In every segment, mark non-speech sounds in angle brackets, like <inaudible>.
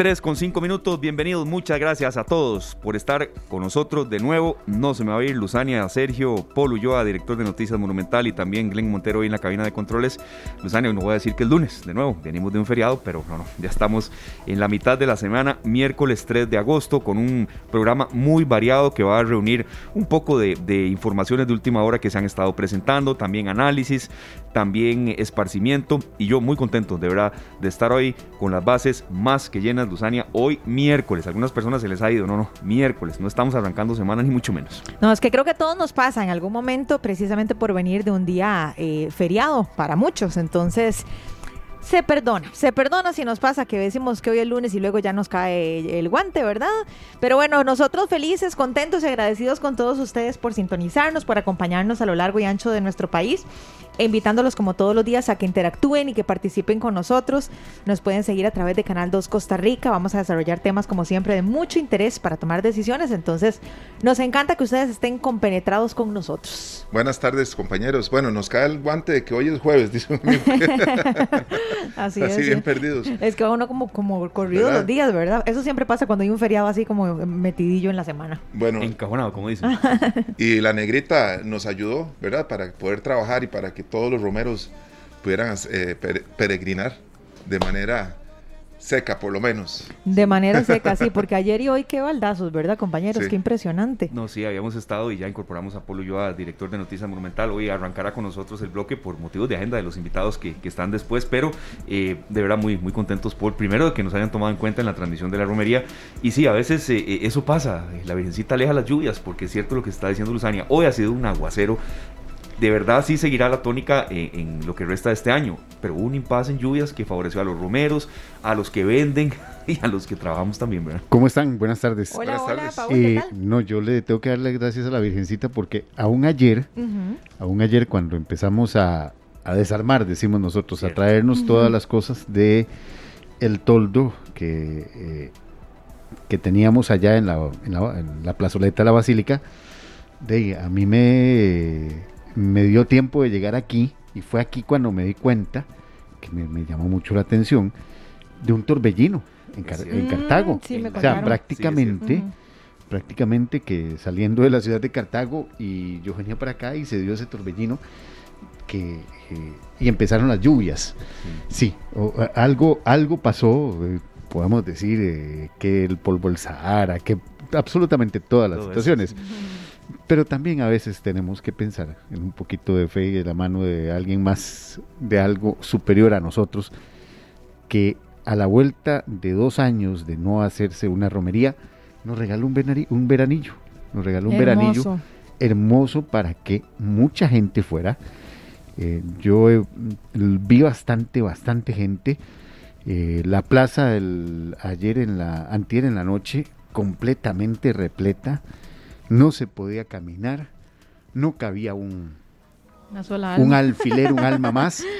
3 con 5 minutos, bienvenidos, muchas gracias a todos por estar con nosotros de nuevo. No se me va a ir Luzania, Sergio, Paul Ulloa, director de Noticias Monumental, y también Glenn Montero hoy en la cabina de controles. Luzania, no voy a decir que es lunes, de nuevo, venimos de un feriado, pero no, no, ya estamos en la mitad de la semana, miércoles 3 de agosto, con un programa muy variado que va a reunir un poco de, de informaciones de última hora que se han estado presentando, también análisis, también esparcimiento, y yo muy contento de verdad de estar hoy con las bases más que llenas Luzania, hoy miércoles. Algunas personas se les ha ido, no, no, miércoles, no estamos arrancando semana ni mucho menos. No, es que creo que todo nos pasa en algún momento precisamente por venir de un día eh, feriado para muchos. Entonces, se perdona, se perdona si nos pasa que decimos que hoy es lunes y luego ya nos cae el guante, ¿verdad? Pero bueno, nosotros felices, contentos y agradecidos con todos ustedes por sintonizarnos, por acompañarnos a lo largo y ancho de nuestro país invitándolos como todos los días a que interactúen y que participen con nosotros. Nos pueden seguir a través de Canal 2 Costa Rica. Vamos a desarrollar temas como siempre de mucho interés para tomar decisiones. Entonces, nos encanta que ustedes estén compenetrados con nosotros. Buenas tardes, compañeros. Bueno, nos cae el guante de que hoy es jueves, dice un amigo. <laughs> así, así bien perdidos. Es que uno como, como corrido los días, ¿verdad? Eso siempre pasa cuando hay un feriado así como metidillo en la semana. Bueno. Encajonado, como dicen. <laughs> y la negrita nos ayudó, ¿verdad? Para poder trabajar y para que todos los romeros pudieran eh, peregrinar de manera seca, por lo menos. De manera seca, sí, porque <laughs> ayer y hoy qué baldazos, ¿verdad, compañeros? Qué impresionante. No, sí, habíamos estado y ya incorporamos a Polo Yoa, director de Noticias Monumental. Hoy arrancará con nosotros el bloque por motivos de agenda de los invitados que, están después, pero eh, de verdad muy, muy contentos por, primero, de que nos hayan tomado en cuenta en la transmisión de la romería. Y sí, a veces eh, eso pasa, la Virgencita aleja las lluvias, porque es cierto lo que está diciendo Luzania. Hoy ha sido un aguacero de verdad sí seguirá la tónica en, lo que resta de este año, pero hubo un impasse en lluvias que favoreció a los romeros, a los que venden <laughs> y a los que trabajamos también, ¿verdad? ¿Cómo están? Buenas tardes. Hola, Buenas tardes. Eh, no, yo le tengo que dar las gracias a la Virgencita porque aún ayer, aún ayer cuando empezamos a, desarmar, decimos nosotros, a traernos todas las cosas de el toldo que, eh, que teníamos allá en la, en la plazoleta de la Basílica, de, a mí me me dio tiempo de llegar aquí y fue aquí cuando me di cuenta, que me, llamó mucho la atención, de un torbellino en, Cartago. Mm, o sea, prácticamente, prácticamente que saliendo de la ciudad de Cartago y yo venía para acá y se dio ese torbellino que, eh, y empezaron las lluvias. Sí, algo, algo pasó, eh, podemos decir eh, que el polvo del Sahara, que absolutamente todas las situaciones. Pero también a veces tenemos que pensar en un poquito de fe y de la mano de alguien más, de algo superior a nosotros, que a la vuelta de dos años de no hacerse una romería, nos regaló un, un veranillo, nos regaló un veranillo hermoso para que mucha gente fuera. Eh, yo vi bastante, bastante gente. Eh, la plaza del, ayer en la, antier en la noche, completamente repleta no se podía caminar, no cabía un, un alfiler, un alma más. <laughs>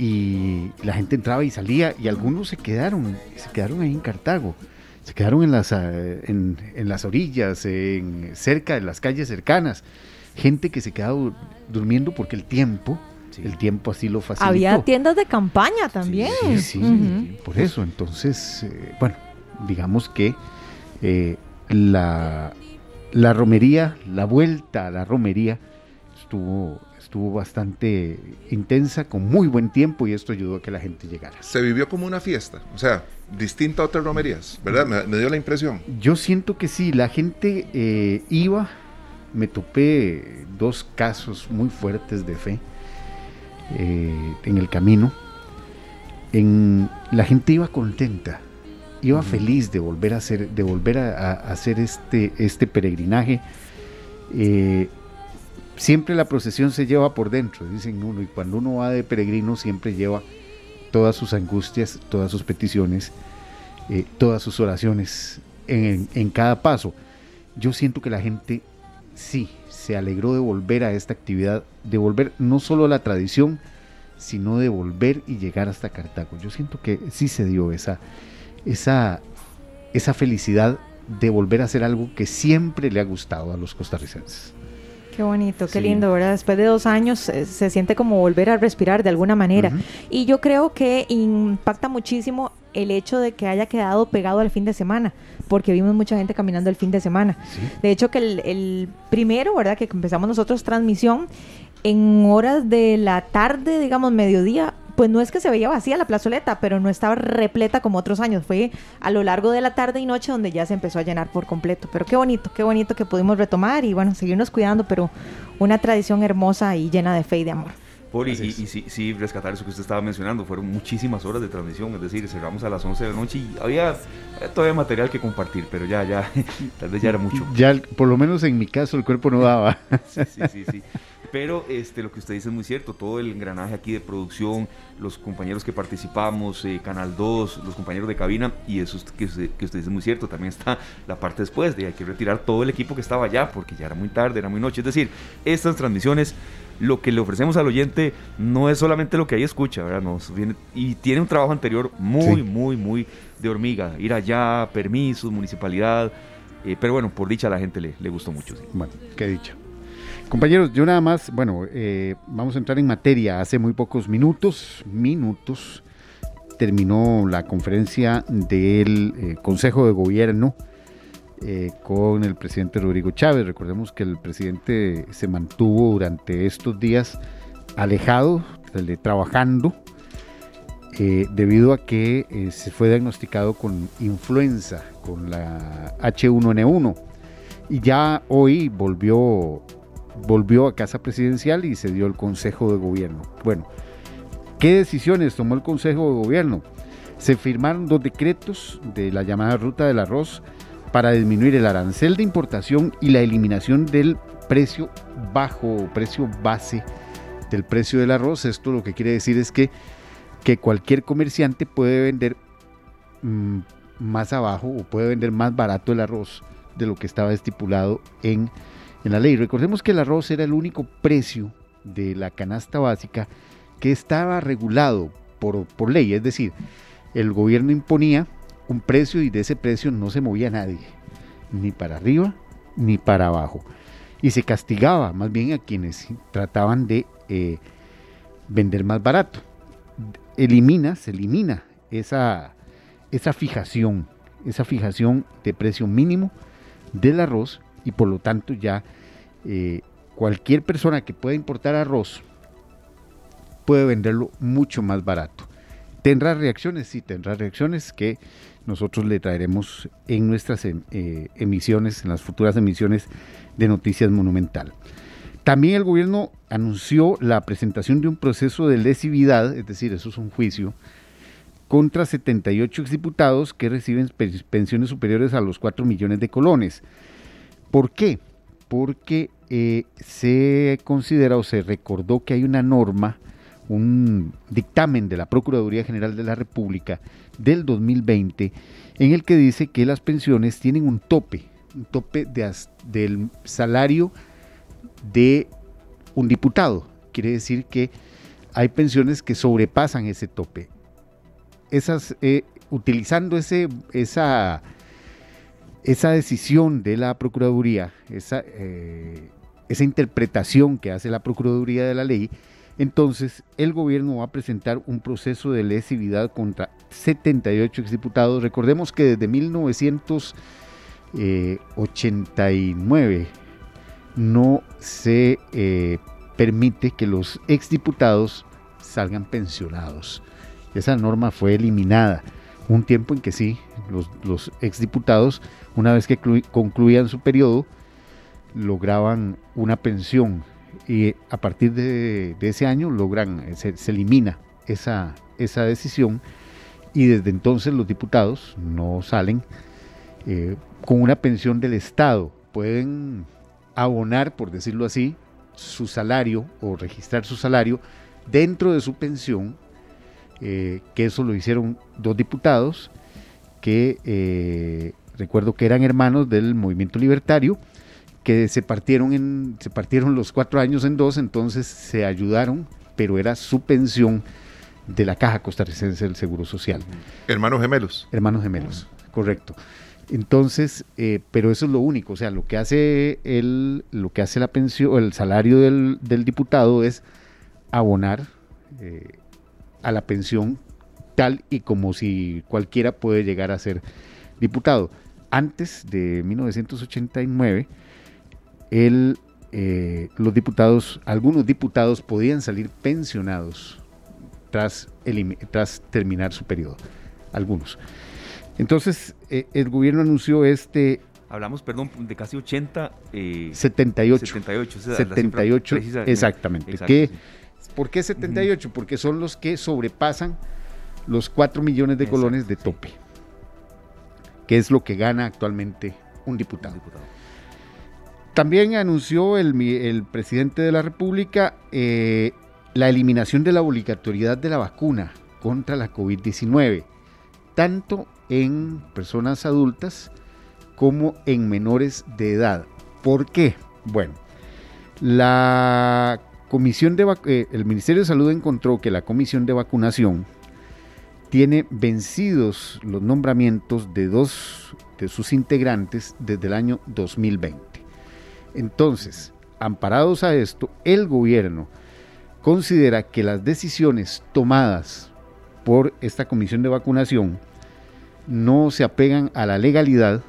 Y la gente entraba y salía y algunos se quedaron, se quedaron ahí en Cartago, se quedaron en las, eh, en, las orillas, en, cerca de las calles cercanas. Gente que se quedaba durmiendo porque el tiempo, el tiempo así lo facilitó. Había tiendas de campaña también. Sí, sí, por eso. Entonces, eh, bueno, digamos que eh, la, la romería, la vuelta a la romería estuvo, estuvo bastante intensa, con muy buen tiempo y esto ayudó a que la gente llegara. Se vivió como una fiesta, o sea, distinta a otras romerías, ¿verdad? Me, dio la impresión. Yo siento que sí, la gente eh, iba, me topé dos casos muy fuertes de fe eh, en el camino. En, la gente iba contenta, iba feliz de volver a hacer, de volver a, hacer este, este peregrinaje. Eh, siempre la procesión se lleva por dentro, dicen uno, y cuando uno va de peregrino siempre lleva todas sus angustias, todas sus peticiones, eh, todas sus oraciones en, en, cada paso. Yo siento que la gente sí se alegró de volver a esta actividad, de volver no solo a la tradición, sino de volver y llegar hasta Cartago. Yo siento que sí se dio esa, esa, esa felicidad de volver a hacer algo que siempre le ha gustado a los costarricenses. Qué bonito, qué Sí. lindo, ¿verdad? Después de dos años eh, se siente como volver a respirar de alguna manera. Y yo creo que impacta muchísimo el hecho de que haya quedado pegado al fin de semana, porque vimos mucha gente caminando el fin de semana. Sí. De hecho, que el, el primero, ¿verdad? Que empezamos nosotros transmisión, en horas de la tarde, digamos, mediodía, pues no es que se veía vacía la plazoleta, pero no estaba repleta como otros años. Fue a lo largo de la tarde y noche donde ya se empezó a llenar por completo. Pero qué bonito, qué bonito que pudimos retomar y bueno, seguirnos cuidando, pero una tradición hermosa y llena de fe y de amor. Poli, y, y sí, sí, rescatar eso que usted estaba mencionando, fueron muchísimas horas de transmisión, es decir, cerramos a las 11 de la noche y había eh, todavía material que compartir, pero ya, ya, <laughs> tal vez ya era mucho. Ya, el- por lo menos en mi caso, el cuerpo no daba. Sí, sí, sí, sí. Pero este, lo que usted dice es muy cierto, todo el engranaje aquí de producción, los compañeros que participamos, eh, Canal 2, los compañeros de cabina, y eso es que usted, que usted dice es muy cierto, también está la parte después de hay que retirar todo el equipo que estaba allá, porque ya era muy tarde, era muy noche. Es decir, estas transmisiones, lo que le ofrecemos al oyente no es solamente lo que ahí escucha, ¿verdad? Nos viene, y tiene un trabajo anterior muy, Sí. muy, muy de hormiga, ir allá, permisos, municipalidad, eh, pero bueno, por dicha a la gente le, le gustó mucho. sí. Bueno, qué dicho. Compañeros, yo nada más, bueno, eh, vamos a entrar en materia. Hace muy pocos minutos, minutos, terminó la conferencia del eh, Consejo de Gobierno eh, con el presidente Rodrigo Chávez. Recordemos que el presidente se mantuvo durante estos días alejado, trabajando, debido a que se fue diagnosticado con influenza, con la H1N1. Y ya hoy volvió, volvió a casa presidencial y se dio el Consejo de Gobierno. Bueno, ¿qué decisiones tomó el Consejo de Gobierno? Se firmaron dos decretos de la llamada Ruta del Arroz para disminuir el arancel de importación y la eliminación del precio bajo o precio base del precio del arroz. Esto lo que quiere decir es que, que cualquier comerciante puede vender mm, más abajo o puede vender más barato el arroz de lo que estaba estipulado en, en la ley. Recordemos que el arroz era el único precio de la canasta básica que estaba regulado por, por ley, es decir, el gobierno imponía un precio y de ese precio no se movía nadie, ni para arriba ni para abajo. Y se castigaba más bien a quienes trataban de eh, vender más barato. Elimina, se elimina esa, esa fijación, esa fijación de precio mínimo del arroz y por lo tanto ya eh, cualquier persona que pueda importar arroz puede venderlo mucho más barato. ¿Tendrá reacciones? Sí, tendrá reacciones que nosotros le traeremos en nuestras em, eh, emisiones, en las futuras emisiones de Noticias Monumental. También el gobierno anunció la presentación de un proceso de lesividad, es decir, eso es un juicio, contra 78 exdiputados que reciben pe- pensiones superiores a los 4 millones de colones. ¿Por qué? Porque eh, se considera o se recordó que hay una norma, un dictamen de la Procuraduría General de la República del 2020, en el que dice que las pensiones tienen un tope, un tope del salario de un diputado. Quiere decir que hay pensiones que sobrepasan ese tope. Esas, eh, utilizando ese, esa, esa decisión de la Procuraduría, esa, eh, esa interpretación que hace la Procuraduría de la ley, entonces el gobierno va a presentar un proceso de lesividad contra 78 exdiputados. Recordemos que desde 1989 no se eh, permite que los exdiputados salgan pensionados. Esa norma fue eliminada. Un tiempo en que sí, los, exdiputados, una vez que clu- concluían su periodo, lograban una pensión y a partir de, ese año logran, eh, se, se elimina esa, esa decisión y desde entonces los diputados no salen eh, con una pensión del Estado. Pueden abonar, por decirlo así, su salario o registrar su salario dentro de su pensión, eh, que eso lo hicieron dos diputados que eh, recuerdo que eran hermanos del movimiento libertario, que se partieron, en, se partieron los cuatro años en dos, entonces se ayudaron, pero era su pensión de la Caja Costarricense del Seguro Social. Hermanos gemelos. Hermanos gemelos, correcto. Entonces, eh, pero eso es lo único, o sea, lo que hace el, lo que hace la pensión, el salario del, del diputado es abonar eh, a la pensión tal y como si cualquiera puede llegar a ser diputado. Antes de 1989, el, eh, los diputados, algunos diputados podían salir pensionados tras, tras terminar su periodo, algunos. Entonces, eh, el gobierno anunció este... Hablamos, perdón, de casi 80... Eh, 78. 78, 78 exactamente. ¿Por qué 78? Porque son los que sobrepasan los 4 millones de colones de tope, que es lo que gana actualmente un diputado. También anunció el, el, presidente de la República eh, la eliminación de la obligatoriedad de la vacuna contra la COVID-19, tanto en personas adultas como en menores de edad. ¿Por qué? Bueno, la comisión de eh, el Ministerio de Salud encontró que la comisión de vacunación tiene vencidos los nombramientos de dos de sus integrantes desde el año 2020. Entonces, amparados a esto, el gobierno considera que las decisiones tomadas por esta comisión de vacunación no se apegan a la legalidad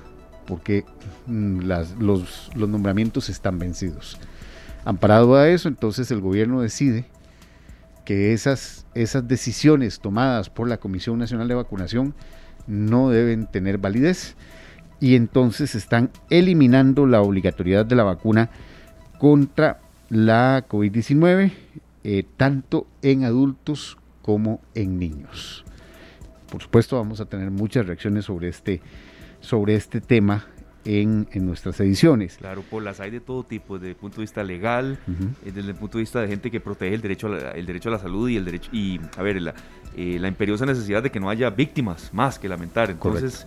porque mm, los, los nombramientos están vencidos. Amparado a eso, entonces el gobierno decide que esas, esas decisiones tomadas por la Comisión Nacional de Vacunación no deben tener validez y entonces están eliminando la obligatoriedad de la vacuna contra la COVID-19, eh, tanto en adultos como en niños. Por supuesto vamos a tener muchas reacciones sobre este, sobre este tema en, nuestras ediciones. Claro, por las hay de todo tipo, desde el punto de vista legal, eh, desde el punto de vista de gente que protege el derecho a la, el derecho a la salud y el derecho y a ver la, eh, la imperiosa necesidad de que no haya víctimas más que lamentar. Entonces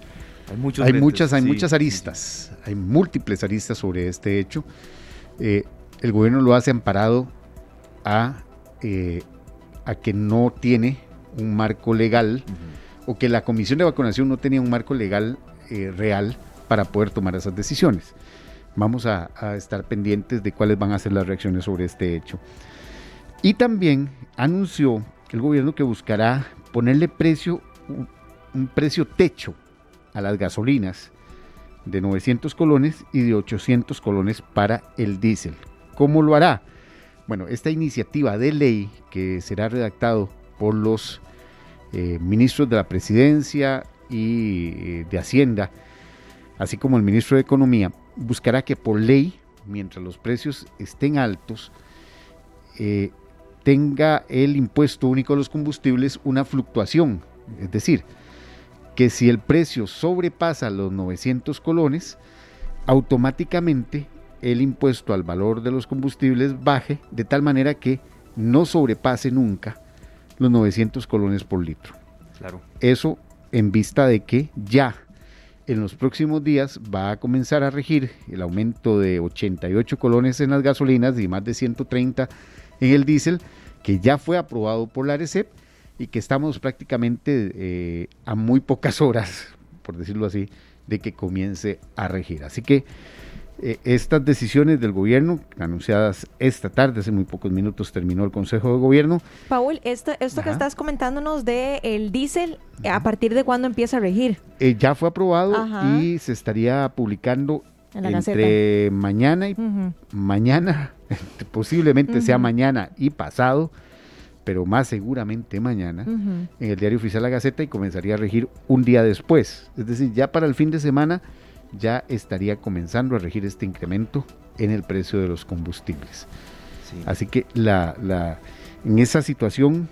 hay muchos hay muchas hay muchas aristas, hay múltiples aristas sobre este hecho. Eh, el gobierno lo hace amparado a a que no tiene un marco legal o que la comisión de vacunación no tenía un marco legal eh, real para poder tomar esas decisiones. Vamos a, estar pendientes de cuáles van a ser las reacciones sobre este hecho. Y también anunció el gobierno que buscará ponerle precio, un precio techo a las gasolinas de 900 colones y de 800 colones para el diésel. ¿Cómo lo hará? Bueno, esta iniciativa de ley que será redactado por los eh, ministros de la presidencia y eh, de Hacienda, así como el ministro de Economía, buscará que por ley, mientras los precios estén altos, eh, tenga el impuesto único a los combustibles una fluctuación. Es decir, que si el precio sobrepasa los 900 colones, automáticamente el impuesto al valor de los combustibles baje de tal manera que no sobrepase nunca los 900 colones por litro. Claro. Eso en vista de que ya en los próximos días va a comenzar a regir el aumento de 88 colones en las gasolinas y más de 130 en el diésel, que ya fue aprobado por la ARECEP y que estamos prácticamente eh, a muy pocas horas, por decirlo así, de que comience a regir. Así que eh, estas decisiones del gobierno, anunciadas esta tarde, hace muy pocos minutos terminó el Consejo de Gobierno. Paul, esto, esto que estás comentándonos de el diésel, ¿a partir de cuándo empieza a regir? Eh, ya fue aprobado y se estaría publicando entre mañana y mañana, <laughs> posiblemente sea mañana y pasado, pero más seguramente mañana, en el diario oficial La Gaceta y comenzaría a regir un día después. Es decir, ya para el fin de semana ya estaría comenzando a regir este incremento en el precio de los combustibles. Así que la, la, en esa situación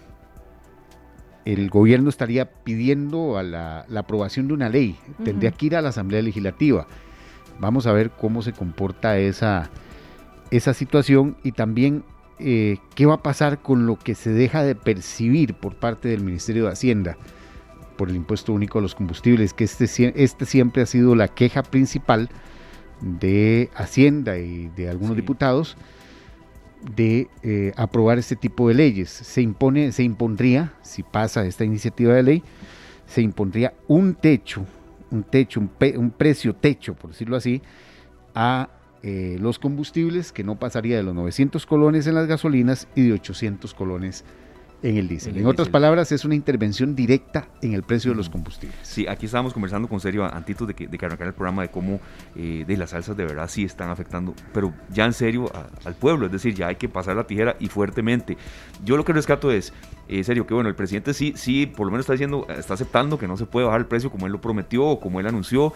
el gobierno estaría pidiendo a la, aprobación de una ley, tendría que ir a la Asamblea Legislativa. Vamos a ver cómo se comporta esa, esa situación y también eh, qué va a pasar con lo que se deja de percibir por parte del Ministerio de Hacienda por el impuesto único a los combustibles, que este, este siempre ha sido la queja principal de Hacienda y de algunos diputados de eh, aprobar este tipo de leyes. Se impone, se impondría, si pasa esta iniciativa de ley, se impondría un techo un techo, un, un precio techo, por decirlo así, a eh, los combustibles que no pasaría de los 900 colones en las gasolinas y de 800 colones en el diésel. En, otras palabras, es una intervención directa en el precio de los combustibles. Sí, aquí estábamos conversando con Sergio antitos de que, de que arrancar el programa de cómo eh, de las salsas de verdad sí están afectando, pero ya en serio al pueblo, es decir, ya hay que pasar la tijera y fuertemente. Yo lo que rescato es, eh, serio, que bueno, el presidente sí, sí, por lo menos está diciendo, está aceptando que no se puede bajar el precio como él lo prometió o como él anunció,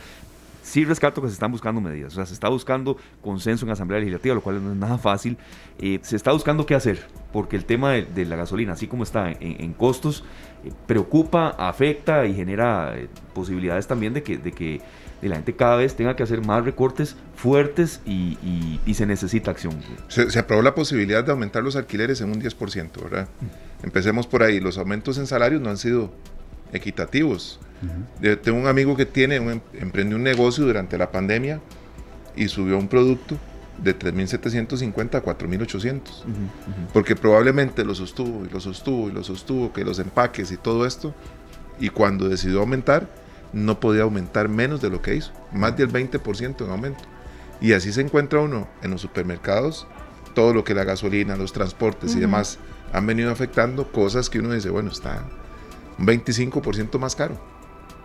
sí rescato que se están buscando medidas, o sea, se está buscando consenso en Asamblea Legislativa, lo cual no es nada fácil. Eh, se está buscando qué hacer, porque el tema de, la gasolina, así como está en, costos, eh, preocupa, afecta y genera eh, posibilidades también de que, de que la gente cada vez tenga que hacer más recortes fuertes y, se necesita acción. Se, se, aprobó la posibilidad de aumentar los alquileres en un 10%, ¿verdad? Mm. Empecemos por ahí, los aumentos en salarios no han sido equitativos. Tengo un amigo que tiene un, em, emprendió un negocio durante la pandemia y subió un producto de 3.750 a 4.800. Porque probablemente lo sostuvo y lo sostuvo y lo sostuvo, que los empaques y todo esto. Y cuando decidió aumentar, no podía aumentar menos de lo que hizo, más del 20% en aumento. Y así se encuentra uno en los supermercados, todo lo que la gasolina, los transportes y demás han venido afectando, cosas que uno dice, bueno, está un 25% más caro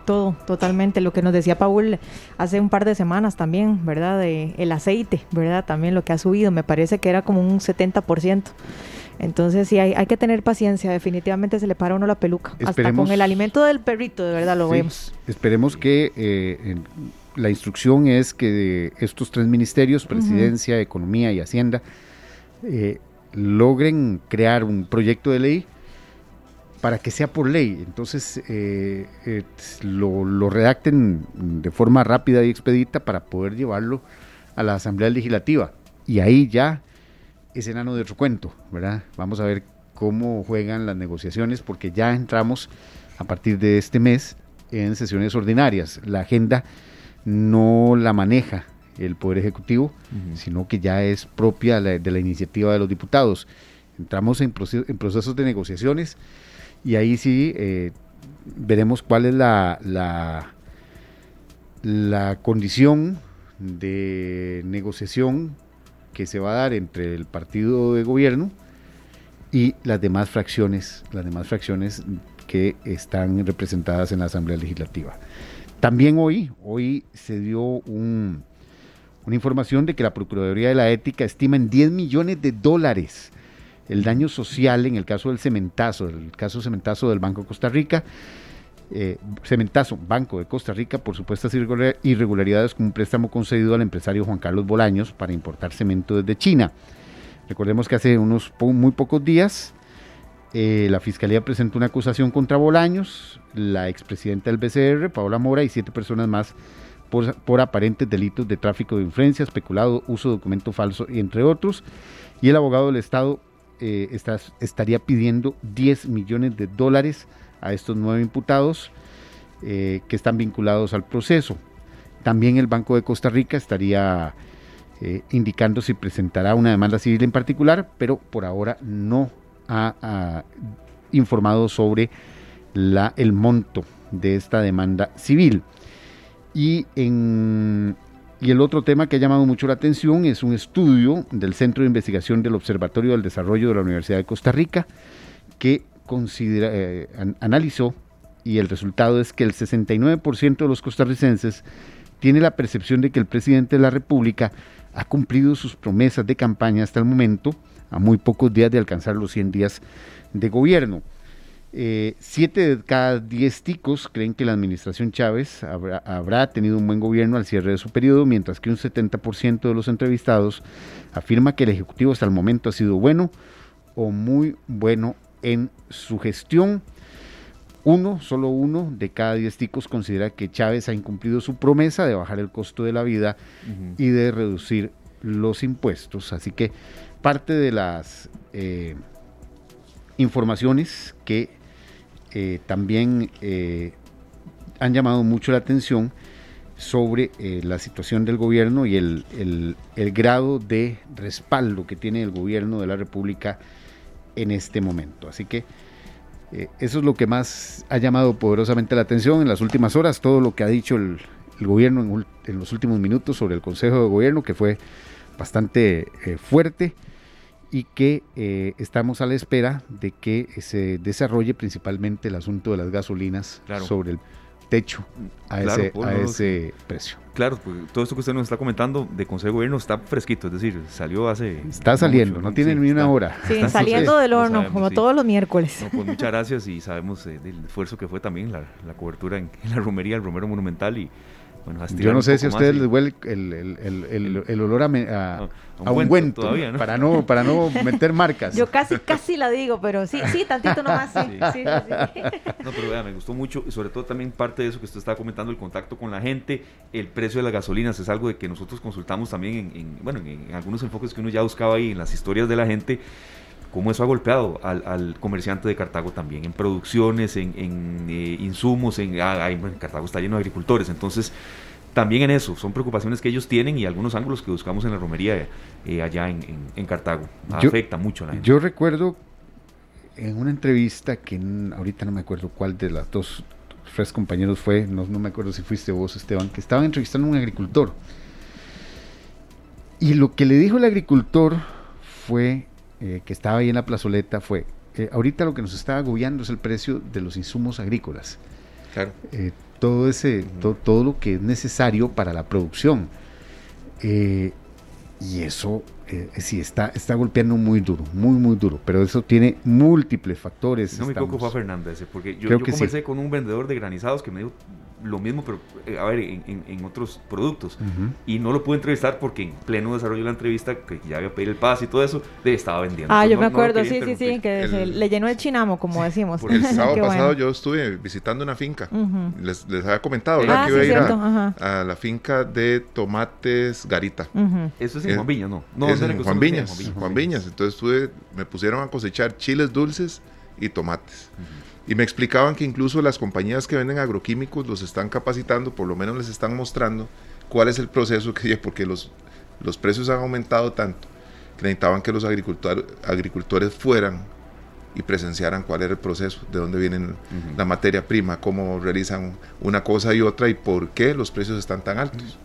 todo, totalmente. Lo que nos decía Paul hace un par de semanas también, ¿verdad? De el aceite, ¿verdad? También lo que ha subido, me parece que era como un 70%. Entonces sí, hay, hay que tener paciencia, definitivamente se le para uno la peluca. Hasta con el alimento del perrito, de verdad lo vemos. Esperemos que eh, la instrucción es que estos tres ministerios, presidencia, economía y hacienda, eh, logren crear un proyecto de ley para que sea por ley. Entonces eh, eh, lo, redacten de forma rápida y expedita para poder llevarlo a la Asamblea Legislativa. Y ahí ya es enano de otro cuento, ¿verdad? Vamos a ver cómo juegan las negociaciones porque ya entramos a partir de este mes en sesiones ordinarias. La agenda no la maneja el Poder Ejecutivo, sino que ya es propia de la iniciativa de los diputados. Entramos en, en procesos de negociaciones y ahí sí eh, veremos cuál es la, la, la condición de negociación que se va a dar entre el partido de gobierno y las demás fracciones, las demás fracciones que están representadas en la Asamblea Legislativa. También hoy, hoy se dio un, una información de que la Procuraduría de la Ética estima en 10 millones de dólares el daño social en el caso del cementazo, el caso cementazo del Banco de Costa Rica, eh, cementazo, Banco de Costa Rica, por supuestas irregularidades con un préstamo concedido al empresario Juan Carlos Bolaños para importar cemento desde China. Recordemos que hace unos muy pocos días eh, la Fiscalía presentó una acusación contra Bolaños, la expresidenta del BCR, Paola Mora, y siete personas más por, por aparentes delitos de tráfico de influencia, especulado, uso de documento falso, entre otros. Y el abogado del Estado, eh, estaría pidiendo 10 millones de dólares a estos nueve imputados eh, que están vinculados al proceso. También el Banco de Costa Rica estaría eh, indicando si presentará una demanda civil en particular, pero por ahora no ha, informado sobre el monto de esta demanda civil. Y en y el otro tema que ha llamado mucho la atención es un estudio del Centro de Investigación del Observatorio del Desarrollo de la Universidad de Costa Rica que considera, eh, analizó y el resultado es que el 69% de los costarricenses tiene la percepción de que el presidente de la República ha cumplido sus promesas de campaña hasta el momento, a muy pocos días de alcanzar los 100 días de gobierno. Eh, siete de cada diez ticos creen que la administración Chávez habrá, tenido un buen gobierno al cierre de su periodo, mientras que un 70% de los entrevistados afirma que el Ejecutivo hasta el momento ha sido bueno o muy bueno en su gestión. Uno, solo uno de cada diez ticos considera que Chávez ha incumplido su promesa de bajar el costo de la vida y de reducir los impuestos. Así que parte de las eh, informaciones que eh, también eh, han llamado mucho la atención sobre eh, la situación del gobierno y el, grado de respaldo que tiene el gobierno de la República en este momento. Así que eso es lo que más ha llamado poderosamente la atención en las últimas horas, todo lo que ha dicho el, gobierno en, los últimos minutos sobre el Consejo de Gobierno, que fue bastante fuerte y que eh, estamos a la espera de que se desarrolle principalmente el asunto de las gasolinas sobre el techo a, ese, a ese precio. Claro, pues, todo esto que usted nos está comentando de Consejo de Gobierno está fresquito, es decir, salió hace... Está saliendo, no tiene ni una hora. Sí, saliendo del horno, como todos los miércoles. pues muchas gracias y sabemos eh, del esfuerzo que fue también la, cobertura en, en, la romería, el romero monumental y yo no sé si a ustedes les huele el, olor a, a, ungüento, todavía, para, no, para no <laughs> meter marcas. Yo casi, casi la digo, pero sí, sí, tantito nomás, sí. sí. <laughs> no, pero vea, me gustó mucho y sobre todo también parte de eso que usted estaba comentando, el contacto con la gente, el precio de las gasolinas, es algo de que nosotros consultamos también en, bueno, en algunos enfoques que uno ya buscaba ahí en las historias de la gente cómo eso ha golpeado al, comerciante de Cartago también, en producciones, en, eh, insumos, en, ah, en Cartago está lleno de agricultores, entonces también en eso, son preocupaciones que ellos tienen y algunos ángulos que buscamos en la romería eh, allá en, Cartago. Afecta mucho a la gente. Yo recuerdo en una entrevista que ahorita no me acuerdo cuál de las dos tres compañeros fue, no, no me acuerdo si fuiste vos Esteban, que estaban entrevistando a un agricultor. Y lo que le dijo el agricultor fue eh, que estaba ahí en la plazoleta fue, eh, ahorita lo que nos está agobiando es el precio de los insumos agrícolas. Claro. Eh, todo, ese, todo lo que es necesario para la producción. y eso sí está, está golpeando muy duro, muy, muy duro. Pero eso tiene múltiples factores. No me equivoco fue a Fernández, porque yo, yo conversé con un vendedor de granizados que me dijo, lo mismo, pero eh, a ver, en, otros productos. Y no lo pude entrevistar porque en pleno desarrollo de la entrevista, que ya había pedido el pase y todo eso, le estaba vendiendo. Ah, yo me acuerdo, sí, sí, sí, que le llenó el chinamo, como decimos. el <laughs> sábado pasado yo estuve visitando una finca. les, les, había comentado, ¿verdad? Ah, que iba a ir a, la finca de tomates Garita. Eso es en Juan Viñas, ¿no? no es en Juan Viñas, Juan Viñas. Entonces estuve, me pusieron a cosechar chiles dulces y tomates. Y me explicaban que incluso las compañías que venden agroquímicos los están capacitando, por lo menos les están mostrando cuál es el proceso que <laughs> porque los, los precios han aumentado tanto que necesitaban que los agricultores, agricultores fueran y presenciaran cuál era el proceso, de dónde viene la materia prima, cómo realizan una cosa y otra y por qué los precios están tan altos.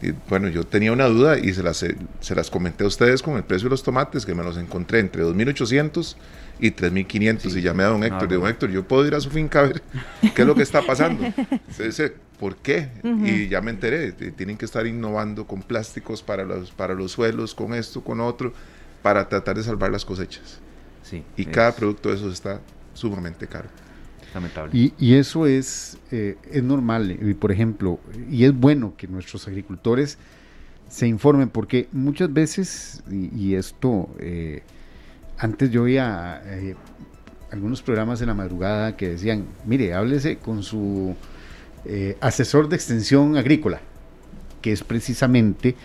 Y bueno, yo tenía una duda y se las, se las comenté a ustedes con el precio de los tomates, que me los encontré entre 2.800 y 3.500 y llamé a don Héctor. Digo, Héctor, yo puedo ir a su finca a ver qué es lo que está pasando. <laughs> ¿Por qué? Y ya me enteré, tienen que estar innovando con plásticos para los, para los suelos, con esto, con otro, para tratar de salvar las cosechas. Sí, y cada producto de esos está sumamente caro. Lamentable. Y, y eso es, eh, es normal, y por ejemplo, y es bueno que nuestros agricultores se informen, porque muchas veces, y, esto... Eh, antes yo oía eh, algunos programas en la madrugada que decían, mire, háblese con su eh, asesor de extensión agrícola, que es precisamente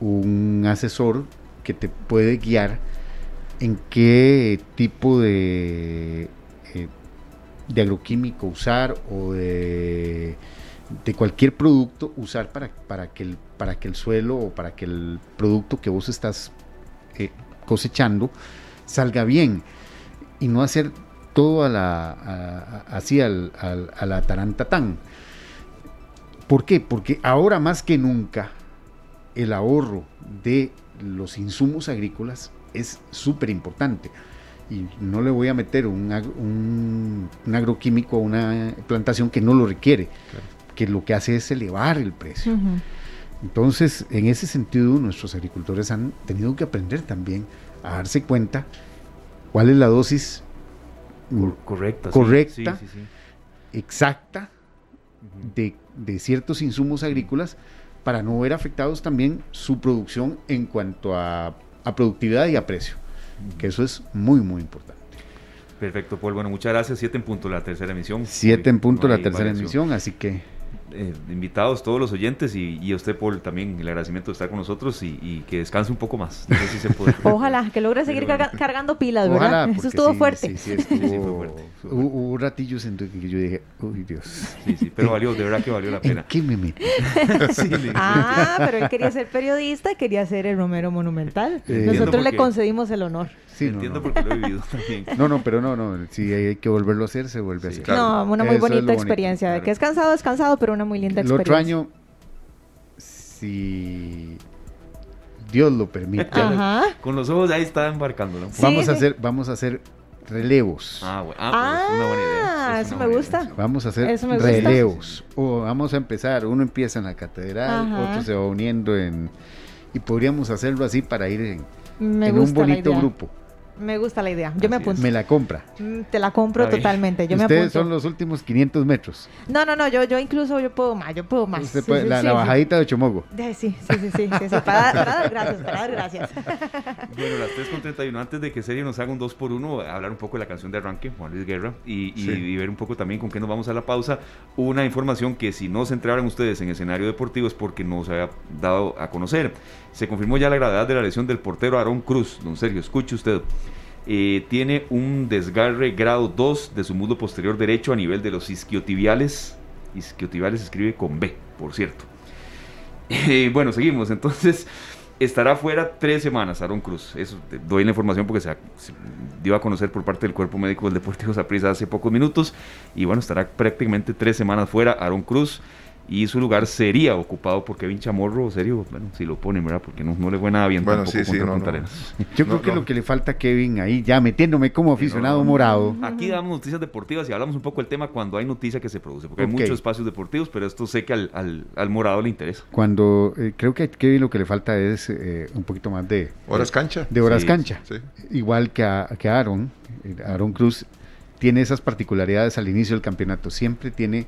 un asesor que te puede guiar en qué tipo de, eh, de agroquímico usar o de, de, cualquier producto usar para, para, que el, para que el suelo o para que el producto que vos estás cosechando salga bien y no hacer todo a la, así al, a la tarantatán. ¿Por qué? Porque ahora más que nunca el ahorro de los insumos agrícolas es súper importante. Y no le voy a meter un, un, agroquímico a una plantación que no lo requiere, que lo que hace es elevar el precio. Entonces, en ese sentido, nuestros agricultores han tenido que aprender también a darse cuenta cuál es la dosis correcta, correcta exacta de, ciertos insumos agrícolas para no ver afectados también su producción en cuanto a, productividad y a precio, que eso es muy, muy importante. Perfecto, Paul. Bueno, muchas gracias. Siete en punto la tercera emisión. Siete en punto la tercera emisión, así que eh, invitados, todos los oyentes y, y, a usted, Paul, también el agradecimiento de estar con nosotros y, y que descanse un poco más. No sé si se puede. <laughs> Ojalá, que logre seguir carga, cargando pilas, ¿verdad? Ojalá, Eso estuvo sí, fuerte. Sí, sí, estuvo, <laughs> fuerte. Hubo, hubo ratillos en que yo dije, uy, Dios. Sí, sí, pero valió, de verdad que valió la pena. ¿En qué me metí? <laughs> sí, ah, pero él quería ser periodista, quería ser el Romero Monumental. Eh, Nosotros le concedimos el honor. Sí, no, Entiendo no. porque lo he vivido también. No, no, pero no, no. Si hay que volverlo a hacer, se vuelve a Sí, hacer. claro. No, una muy Eso bonita bonito, experiencia. claro. Que es cansado, es cansado, pero una muy linda El experiencia. otro año, si Dios lo permite, Ajá. Con los ojos ahí está embarcando, ¿no? Sí, vamos a sí. hacer, vamos a hacer relevos. Ah, bueno. Ah, pues es una buena idea. Ah, Es eso una me buena gusta. idea. Vamos a hacer Eso me gusta. relevos. O vamos a empezar, uno empieza en la catedral, Ajá. otro se va uniendo en... Y podríamos hacerlo así para ir en, Me en gusta un bonito la idea. grupo. Me gusta la idea. Yo me Así es. apunto. Me la compra. Mm, Te la compro totalmente. Yo me Ustedes apunto. son los últimos 500 metros. No, no, no. Yo, yo incluso yo puedo más. Yo puedo más. Usted Sí, puede- sí, la, sí, la sí. bajadita de Chomogo. Sí, sí, sí, sí, sí, sí, Para, para dar gracias, para dar gracias. <laughs> Bueno, las 3.31, antes de que Sergio nos haga un 2 por 1 hablar un poco de la canción de arranque, Juan Luis Guerra, y, y- Sí. y ver un poco también con qué nos vamos a la pausa. Una información que si no se enteraron ustedes en escenario deportivo es porque no se había dado a conocer. Se confirmó ya la gravedad de la lesión del portero Aarón Cruz. Don Sergio, escuche usted. Eh, tiene un desgarre grado 2 de su muslo posterior derecho a nivel de los isquiotibiales. Isquiotibiales se escribe con B, por cierto. <laughs> Eh, bueno, seguimos. Entonces, estará fuera tres semanas Aaron Cruz. Eso doy la información porque se, se dio a conocer por parte del cuerpo médico del Deportivo Saprissa hace pocos minutos. Y bueno, estará prácticamente tres semanas fuera Aaron Cruz. Y su lugar sería ocupado por Kevin Chamorro, serio, bueno, si lo ponen, ¿verdad? Porque no, no le fue nada bien Bueno, tampoco sí, sí, contra no, Punta no. Arenas. Yo No, creo que no. lo que le falta a Kevin ahí, ya metiéndome como aficionado no, no. morado. Aquí damos noticias deportivas y hablamos un poco del tema cuando hay noticia que se produce, porque hay muchos espacios deportivos, pero esto sé que al, al, al morado le interesa. Cuando eh, creo que a Kevin lo que le falta es eh, un poquito más de, Horas cancha. de horas Sí, cancha. Sí. Igual que a, que a Aaron, Aaron Cruz tiene esas particularidades al inicio del campeonato. Siempre tiene...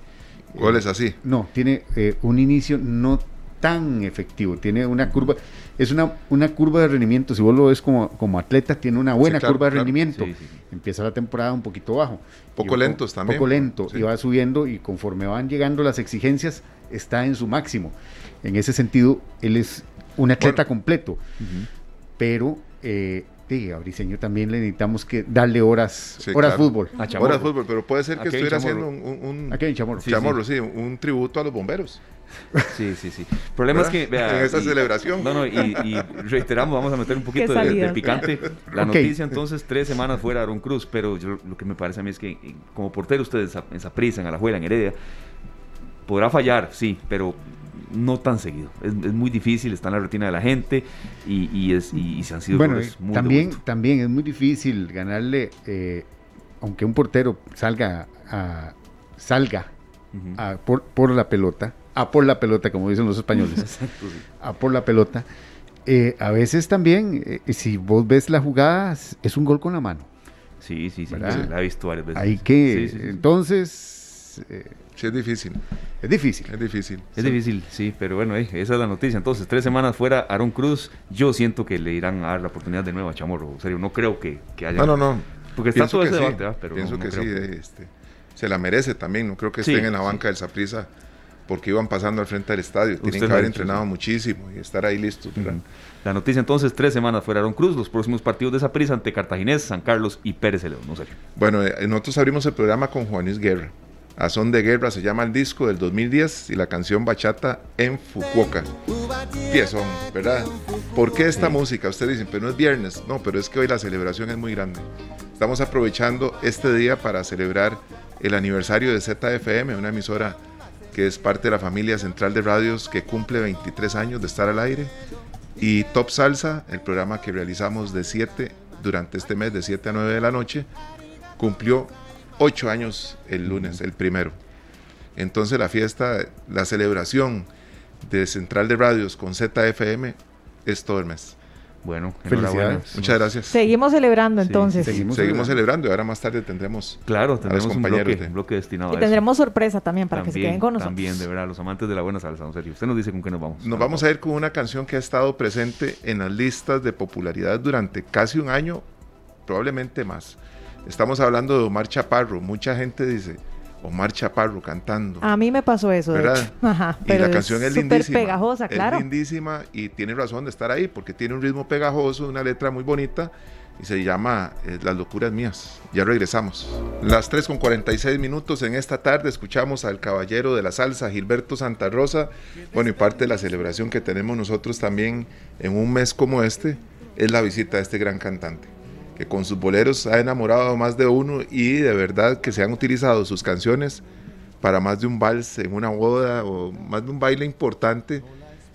Goles así. No, tiene eh, un inicio no tan efectivo. Tiene una curva, es una, una curva de rendimiento. Si vos lo ves como, como atleta, tiene una buena claro, curva de claro. rendimiento. Sí, sí, sí. Empieza la temporada un poquito bajo. Poco va- lentos también. Poco lento. Y va subiendo y conforme van llegando las exigencias, está en su máximo. En ese sentido, él es un atleta Bueno. completo. Pero eh, sí, a Briseño también le necesitamos que darle horas, Sí, horas claro. fútbol. A Chamorro. Horas fútbol, pero puede ser que estuviera haciendo un, un, ¿A Kevin Chamorro? Sí, Chamorro, sí, un tributo a los bomberos. Sí, sí, sí. El problema es que, vea, En esa y- celebración. No, no, y, y reiteramos, vamos a meter un poquito de, picante. <laughs> La noticia, entonces, tres semanas fuera Aaron Cruz, pero yo, lo que me parece a mí es que eh, como portero ustedes en Saprissa, en Alajuela, en Heredia, podrá fallar, sí, pero no tan seguido. Es, es muy difícil, está en la retina de la gente y, y es, y, y se han sido Bueno, muy también, también es muy difícil ganarle, eh, aunque un portero salga a, salga a por, por la pelota, a por la pelota, como dicen los españoles, <laughs> Exacto, sí. a por la pelota. eh, a veces también, eh, si vos ves la jugada, es- un gol con la mano. Sí, sí, sí, la he visto varias veces. Hay que, Sí, sí, sí. entonces, Sí, es difícil. es difícil. Es difícil. Es difícil, sí, pero bueno, eh, esa es la noticia. Entonces, tres semanas fuera Aaron Cruz. Yo siento que le irán a dar la oportunidad de nuevo a Chamorro. En serio, no creo que, que haya. No, no, no. Porque está Pienso todo ese sí, debate. Pero Pienso no- no que creo sí, este, se la merece también. No creo que Sí, estén en la banca del Saprissa porque iban pasando al frente del estadio. Tienen que haber entrenado muchísimo y estar ahí listos. La noticia entonces, tres semanas fuera Aaron Cruz. Los próximos partidos de esa prisa ante Cartaginés, San Carlos y Pérez León. No sé. Bueno, eh, nosotros abrimos el programa con Juan Luis Guerra. A Son de Guerra se llama el disco del 2010 y la canción Bachata en Fukuoka. Piezón, ¿verdad? ¿Por qué esta música? Ustedes dicen, pero no es viernes. No, pero es que hoy la celebración es muy grande. Estamos aprovechando este día para celebrar el aniversario de ZFM, una emisora que es parte de la familia central de radios que cumple 23 años de estar al aire. Y Top Salsa, el programa que realizamos de 7 durante este mes, de 7 a 9 de la noche, cumplió 8 años el lunes, el primero. Entonces la fiesta, la celebración de Central de Radios con ZFM es todo el mes. Bueno, Felicidades. Muchas gracias. Seguimos celebrando Sí, entonces. seguimos. Seguimos celebrando y ahora más tarde tendremos Claro, a los tendremos un compañeros bloque, de- un bloque destinado Y a eso. tendremos sorpresa también para que se También, queden con nosotros. También, de verdad, los amantes de la buena salsa, en serio. Usted nos dice con qué nos vamos. Nos vamos a ir con una canción que ha estado presente en las listas de popularidad durante casi un año, probablemente más. Estamos hablando de Omar Chaparro. Mucha gente dice, Omar Chaparro cantando. A mí me pasó eso, de ¿verdad? hecho. <laughs> Ajá, y pero la canción es, súper lindísima. pegajosa, claro. Es lindísima y tiene razón de estar ahí porque tiene un ritmo pegajoso, una letra muy bonita y se llama eh, Las locuras mías. Ya regresamos. Las 3 con 46 minutos en esta tarde escuchamos al caballero de la salsa, Gilberto Santa Rosa. Bueno, y parte de la celebración que tenemos nosotros también en un mes como este es la visita de este gran cantante con sus boleros ha enamorado a más de uno y de verdad que se han utilizado sus canciones para más de un vals en una boda o más de un baile importante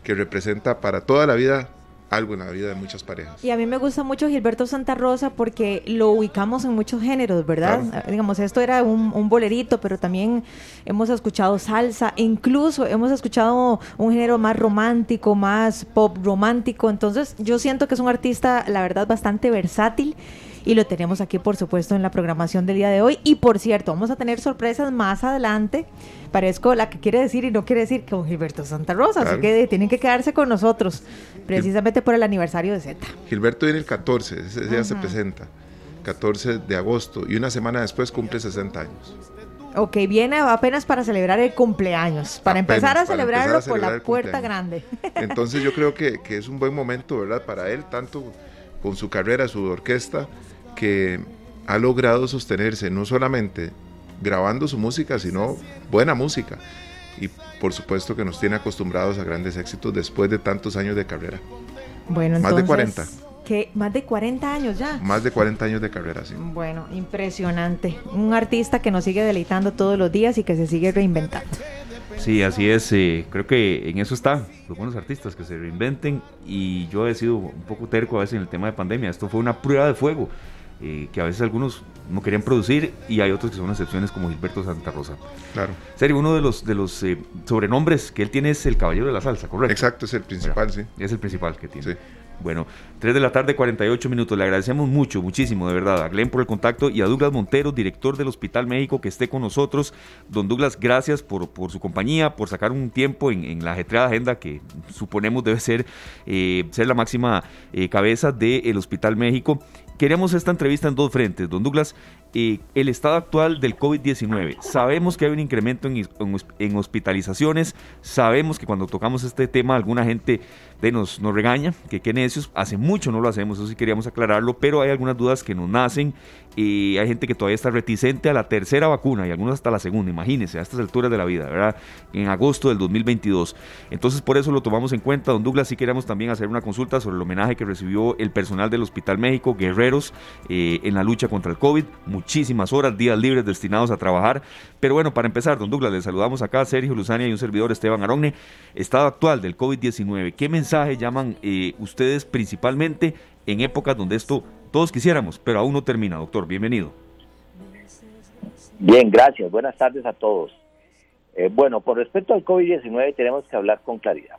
que representa para toda la vida algo en la vida de muchas parejas. Y a mí me gusta mucho Gilberto Santa Rosa porque lo ubicamos en muchos géneros, ¿verdad? Claro. Digamos, esto era un, un bolerito, pero también hemos escuchado salsa, incluso hemos escuchado un género más romántico, más pop romántico. Entonces, yo siento que es un artista, la verdad, bastante versátil. Y lo tenemos aquí, por supuesto, en la programación del día de hoy. Y por cierto, vamos a tener sorpresas más adelante. Parezco la que quiere decir y no quiere decir con Gilberto Santa Rosa. Así Claro. que tienen que quedarse con nosotros, precisamente por el aniversario de Z. Gilberto viene el 14, ese día se presenta, 14 de agosto y una semana después cumple 60 años. Ok, viene apenas para celebrar el cumpleaños, para Apenas, empezar a para celebrarlo empezar a por la puerta grande. Entonces yo creo que, que es un buen momento, ¿verdad? Para él, tanto con su carrera, su orquesta, que ha logrado sostenerse no solamente grabando su música, sino buena música. Y por supuesto que nos tiene acostumbrados a grandes éxitos después de tantos años de carrera. Bueno, Más de entonces, 40. ¿qué? Más de 40 años ya. Más de 40 años de carrera, sí. Bueno, impresionante. Un artista que nos sigue deleitando todos los días y que se sigue reinventando. Sí, así es. eh, creo que en eso está. Los buenos artistas que se reinventen. Y yo he sido un poco terco a veces en el tema de pandemia. Esto fue una prueba de fuego. Eh, que a veces algunos no querían producir y hay otros que son excepciones como Gilberto Santa Rosa. Claro. Serio, uno de los, de los eh, sobrenombres que él tiene es el Caballero de la Salsa, ¿correcto? Exacto, es el principal, sí. Es el principal que tiene. Sí. Bueno, 3 de la tarde, 48 minutos. Le agradecemos mucho, muchísimo, de verdad, a Glenn por el contacto y a Douglas Montero, director del Hospital México, que esté con nosotros. Don Douglas, gracias por, por su compañía, por sacar un tiempo en, en la ajetreada agenda que suponemos debe ser, eh, ser la máxima eh, cabeza del Hospital México. Queremos esta entrevista en dos frentes. Don Douglas, eh, el estado actual del COVID-19. Sabemos que hay un incremento en, hospitalizaciones. Sabemos que cuando tocamos este tema, alguna gente de nos, nos regaña, que qué necios. Hace mucho no lo hacemos, eso sí queríamos aclararlo, pero hay algunas dudas que nos nacen. Y hay gente que todavía está reticente a la tercera vacuna y algunos hasta la segunda. Imagínense, a estas alturas de la vida, ¿verdad? En agosto del 2022. Entonces, por eso lo tomamos en cuenta. Don Douglas, sí queríamos también hacer una consulta sobre el homenaje que recibió el personal del Hospital México, eh, en la lucha contra el COVID. Muchísimas horas, días libres destinados a trabajar. Pero bueno, para empezar, don Douglas, le saludamos acá a Sergio Luzania y un servidor Esteban Aronne. Estado actual del COVID-19. ¿Qué mensaje llaman eh, ustedes principalmente en épocas donde esto todos quisiéramos, pero aún no termina? Doctor, bienvenido. Bien, gracias. Buenas tardes a todos. Eh, bueno, con respecto al COVID-19 tenemos que hablar con claridad.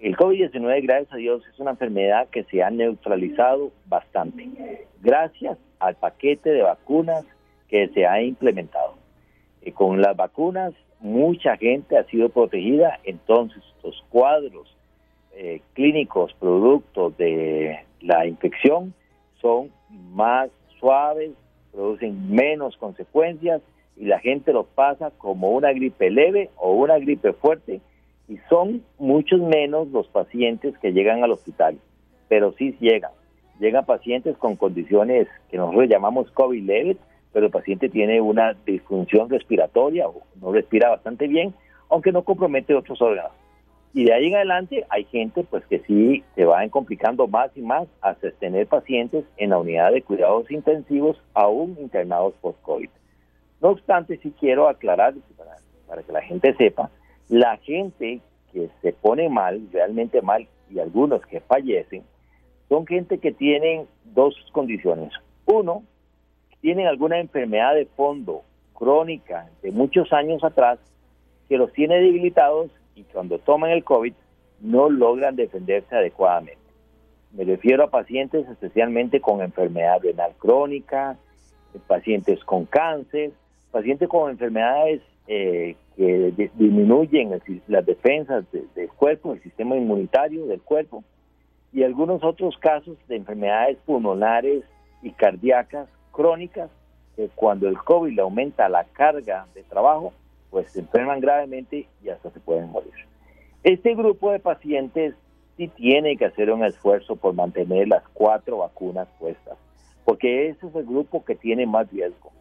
El COVID-19, gracias a Dios, es una enfermedad que se ha neutralizado bastante, gracias al paquete de vacunas que se ha implementado. Y con las vacunas, mucha gente ha sido protegida, entonces los cuadros eh, clínicos producto de la infección son más suaves, producen menos consecuencias y la gente lo pasa como una gripe leve o una gripe fuerte y son muchos menos los pacientes que llegan al hospital, pero sí llegan. Llegan pacientes con condiciones que nosotros llamamos COVID leves, pero el paciente tiene una disfunción respiratoria o no respira bastante bien, aunque no compromete otros órganos. Y de ahí en adelante hay gente pues que sí se va complicando más y más hasta tener pacientes en la unidad de cuidados intensivos aún internados por COVID. No obstante, sí quiero aclarar para que la gente sepa, la gente que se pone mal, realmente mal, y algunos que fallecen, son gente que tienen dos condiciones. Uno, tienen alguna enfermedad de fondo crónica de muchos años atrás que los tiene debilitados y cuando toman el COVID no logran defenderse adecuadamente. Me refiero a pacientes especialmente con enfermedad renal crónica, pacientes con cáncer, pacientes con enfermedades eh, que disminuyen el, las defensas de, del cuerpo, el sistema inmunitario del cuerpo, y algunos otros casos de enfermedades pulmonares y cardíacas crónicas, que cuando el COVID le aumenta la carga de trabajo, pues se enferman gravemente y hasta se pueden morir. Este grupo de pacientes sí tiene que hacer un esfuerzo por mantener las cuatro vacunas puestas, porque ese es el grupo que tiene más riesgo.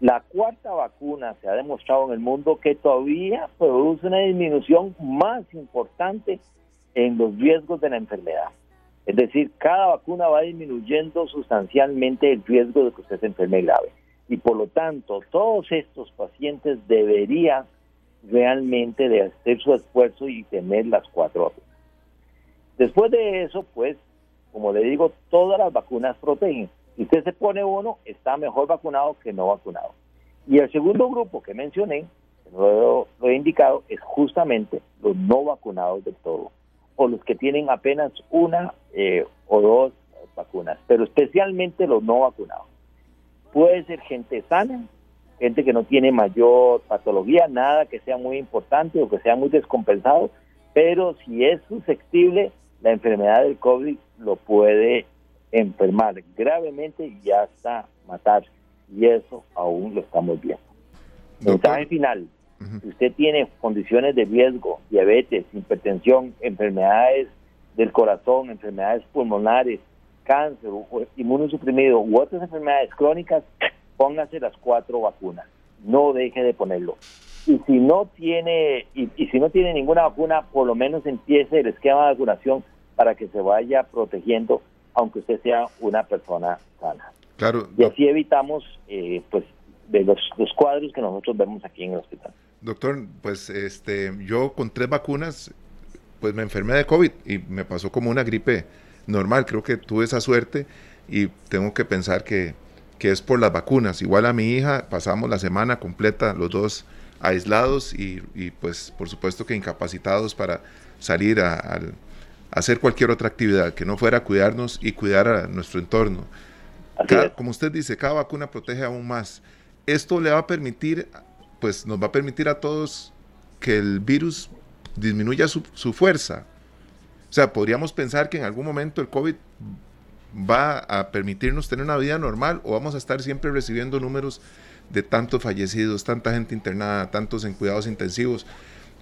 La cuarta vacuna se ha demostrado en el mundo que todavía produce una disminución más importante en los riesgos de la enfermedad. Es decir, cada vacuna va disminuyendo sustancialmente el riesgo de que usted se enferme grave. Y por lo tanto, todos estos pacientes deberían realmente de hacer su esfuerzo y tener las cuatro vacunas. Después de eso, pues, como le digo, todas las vacunas protegen. Si usted se pone uno, está mejor vacunado que no vacunado. Y el segundo grupo que mencioné, lo, lo he indicado, es justamente los no vacunados del todo, o los que tienen apenas una eh, o dos vacunas, pero especialmente los no vacunados. Puede ser gente sana, gente que no tiene mayor patología, nada que sea muy importante o que sea muy descompensado, pero si es susceptible, la enfermedad del COVID lo puede enfermar gravemente y hasta matar. Y eso aún lo estamos viendo. Mensaje final. Si usted tiene condiciones de riesgo, diabetes, hipertensión, enfermedades del corazón, enfermedades pulmonares, cáncer, inmunosuprimido u otras enfermedades crónicas, póngase las cuatro vacunas. No deje de ponerlo. Y si no tiene y, y si no tiene ninguna vacuna, por lo menos empiece el esquema de vacunación para que se vaya protegiendo, aunque usted sea una persona sana. Claro. Y así evitamos, eh, pues, de los, los cuadros que nosotros vemos aquí en el hospital. Doctor, pues este, yo con tres vacunas, pues me enfermé de COVID y me pasó como una gripe normal. Creo que tuve esa suerte y tengo que pensar que, que es por las vacunas. Igual a mi hija pasamos la semana completa los dos aislados y, y pues por supuesto que incapacitados para salir a, a, hacer cualquier otra actividad que no fuera cuidarnos y cuidar a nuestro entorno. Cada, como usted dice, cada vacuna protege aún más. Esto le va a permitir, pues nos va a permitir a todos que el virus disminuya su, su fuerza. O sea, podríamos pensar que en algún momento el COVID va a permitirnos tener una vida normal o vamos a estar siempre recibiendo números de tantos fallecidos, tanta gente internada, tantos en cuidados intensivos,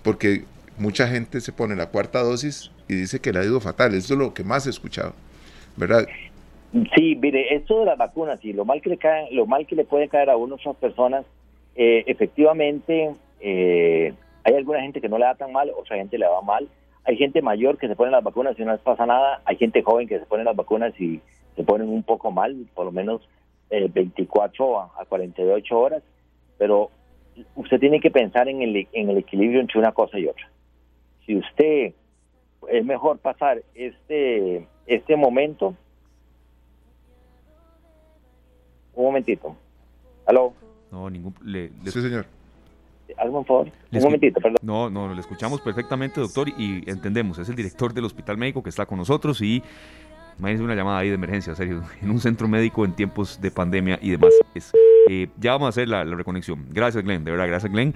porque mucha gente se pone la cuarta dosis y dice que le ha ido fatal. Eso es lo que más he escuchado, ¿verdad? Sí, mire, esto de las vacunas y lo mal que le cae, lo mal que le puede caer a unas personas, eh, efectivamente eh, hay alguna gente que no le da tan mal, otra gente le va mal. Hay gente mayor que se pone las vacunas y no les pasa nada. Hay gente joven que se pone las vacunas y se ponen un poco mal, por lo menos eh, 24 a 48 horas. Pero usted tiene que pensar en el, en el equilibrio entre una cosa y otra. Si usted es mejor pasar este este momento un momentito. ¿Aló? No, ningún... Le, le, Sí, señor. ¿Algo, por favor? Le Un momentito, perdón. No, no, le escuchamos perfectamente, doctor, y entendemos, es el director del Hospital Médico que está con nosotros y imagínense una llamada ahí de emergencia, serio, <laughs> en un centro médico en tiempos de pandemia y demás. Es, eh, ya vamos a hacer la, la, reconexión. Gracias, Glenn, de verdad, gracias, Glenn.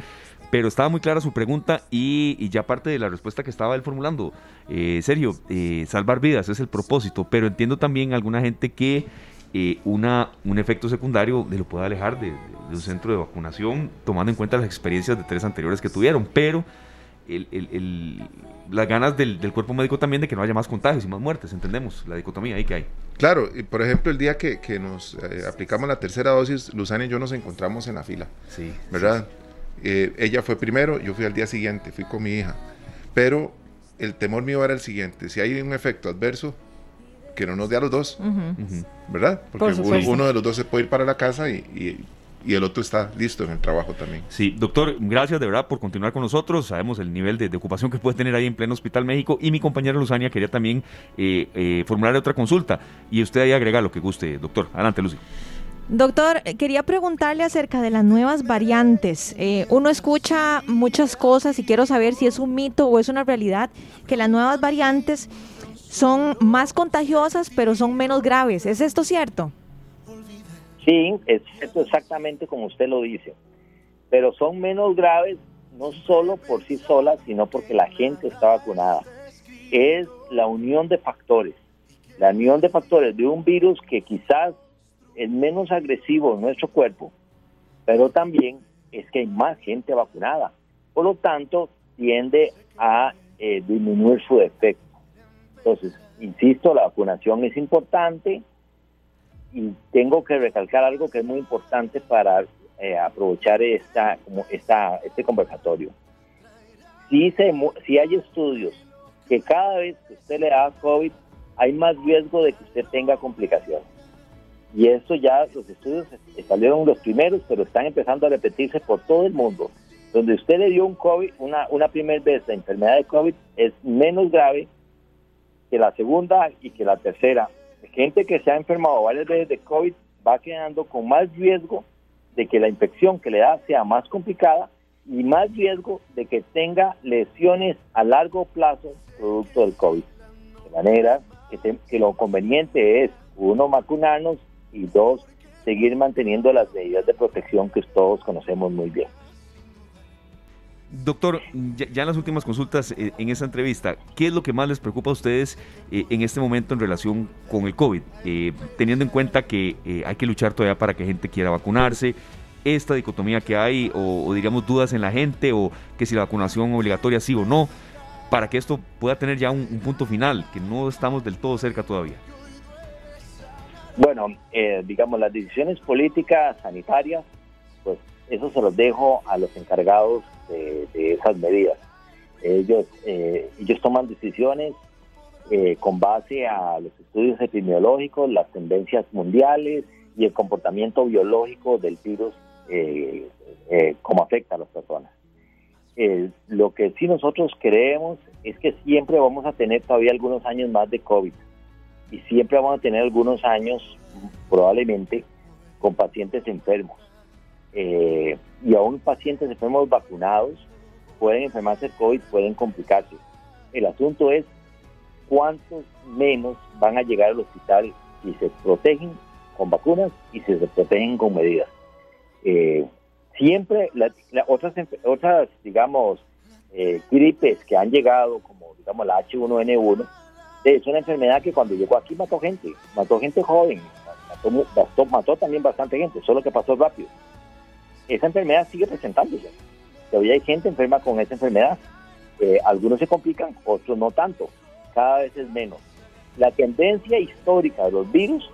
Pero estaba muy clara su pregunta y, y ya parte de la respuesta que estaba él formulando. Eh, Sergio, eh, salvar vidas es el propósito, pero entiendo también alguna gente que eh, una, un efecto secundario de lo pueda alejar de, de, un centro de vacunación, tomando en cuenta las experiencias de tres anteriores que tuvieron, pero el, el, el, las ganas del, del, cuerpo médico también de que no haya más contagios y más muertes, entendemos la dicotomía ahí que hay. Claro, y por ejemplo, el día que, que nos eh, aplicamos la tercera dosis, Luzana y yo nos encontramos en la fila, sí, ¿verdad? Sí. Eh, ella fue primero, yo fui al día siguiente, fui con mi hija, pero el temor mío era el siguiente, si hay un efecto adverso, que no nos dé a los dos, uh -huh. ¿verdad? Porque Por uno, uno, de los dos se puede ir para la casa y, y, y, el otro está listo en el trabajo también. Sí, doctor, gracias de verdad por continuar con nosotros. Sabemos el nivel de, de ocupación que puede tener ahí en pleno Hospital México. Y mi compañera Luzania quería también eh, eh, formular otra consulta. Y usted ahí agrega lo que guste, doctor. Adelante, Lucy. Doctor, quería preguntarle acerca de las nuevas variantes. Eh, uno escucha muchas cosas y quiero saber si es un mito o es una realidad que las nuevas variantes son más contagiosas, pero son menos graves. ¿Es esto cierto? Sí, es exactamente como usted lo dice. Pero son menos graves no solo por sí solas, sino porque la gente está vacunada. Es la unión de factores. La unión de factores de un virus que quizás es menos agresivo en nuestro cuerpo, pero también es que hay más gente vacunada. Por lo tanto, tiende a eh, disminuir su efecto. Entonces, insisto, la vacunación es importante y tengo que recalcar algo que es muy importante para eh, aprovechar esta, como esta, este conversatorio. Si, se, si hay estudios que cada vez que usted le da COVID hay más riesgo de que usted tenga complicaciones. Y eso ya los estudios salieron los primeros, pero están empezando a repetirse por todo el mundo. Donde usted le dio un COVID, una, una primera vez la enfermedad de COVID es menos grave que la segunda y que la tercera. Gente que se ha enfermado varias veces de COVID va quedando con más riesgo de que la infección que le da sea más complicada y más riesgo de que tenga lesiones a largo plazo producto del COVID. De manera que, que lo conveniente es, uno, vacunarnos y dos, seguir manteniendo las medidas de protección que todos conocemos muy bien. Doctor, ya, en las últimas consultas eh, en esta entrevista, ¿qué es lo que más les preocupa a ustedes eh, en este momento en relación con el COVID? Eh, teniendo en cuenta que hay que luchar todavía para que gente quiera vacunarse, esta dicotomía que hay, o, diríamos dudas en la gente, o que si la vacunación obligatoria sí o no, para que esto pueda tener ya un punto final, que no estamos del todo cerca todavía. Bueno, eh, digamos, las decisiones políticas, sanitarias, pues eso se los dejo a los encargados de, esas medidas. Ellos, eh, ellos toman decisiones eh, con base a los estudios epidemiológicos, las tendencias mundiales y el comportamiento biológico del virus, cómo afecta a las personas. lo que sí nosotros creemos es que siempre vamos a tener todavía algunos años más de COVID y siempre vamos a tener algunos años, probablemente, con pacientes enfermos. Eh, y aún pacientes enfermos vacunados pueden enfermarse de COVID, pueden complicarse. El asunto es cuántos menos van a llegar al hospital si se protegen con vacunas y si se protegen con medidas. Eh, siempre otras, otras, digamos, eh, gripes que han llegado, como digamos la H1N1, es una enfermedad que cuando llegó aquí mató gente, mató gente joven, mató, también bastante gente, solo que pasó rápido. Esa enfermedad sigue presentándose. Todavía hay gente enferma con esa enfermedad. Eh, algunos se complican, otros no tanto. Cada vez es menos. La tendencia histórica de los virus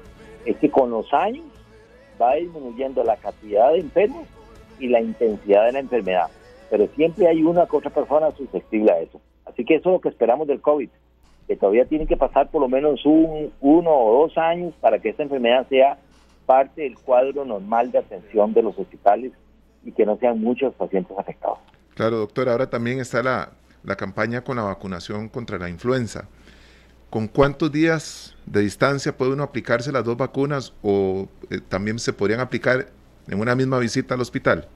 es que con los años va disminuyendo la cantidad de enfermos y la intensidad de la enfermedad. Pero siempre hay una u otra persona susceptible a eso. Así que eso es lo que esperamos del COVID que todavía tienen que pasar por lo menos un, uno o dos años para que esta enfermedad sea parte del cuadro normal de atención de los hospitales y que no sean muchos pacientes afectados. Claro, doctor, ahora también está la, la campaña con la vacunación contra la influenza. ¿Con cuántos días de distancia puede uno aplicarse las dos vacunas o eh, también se podrían aplicar en una misma visita al hospital?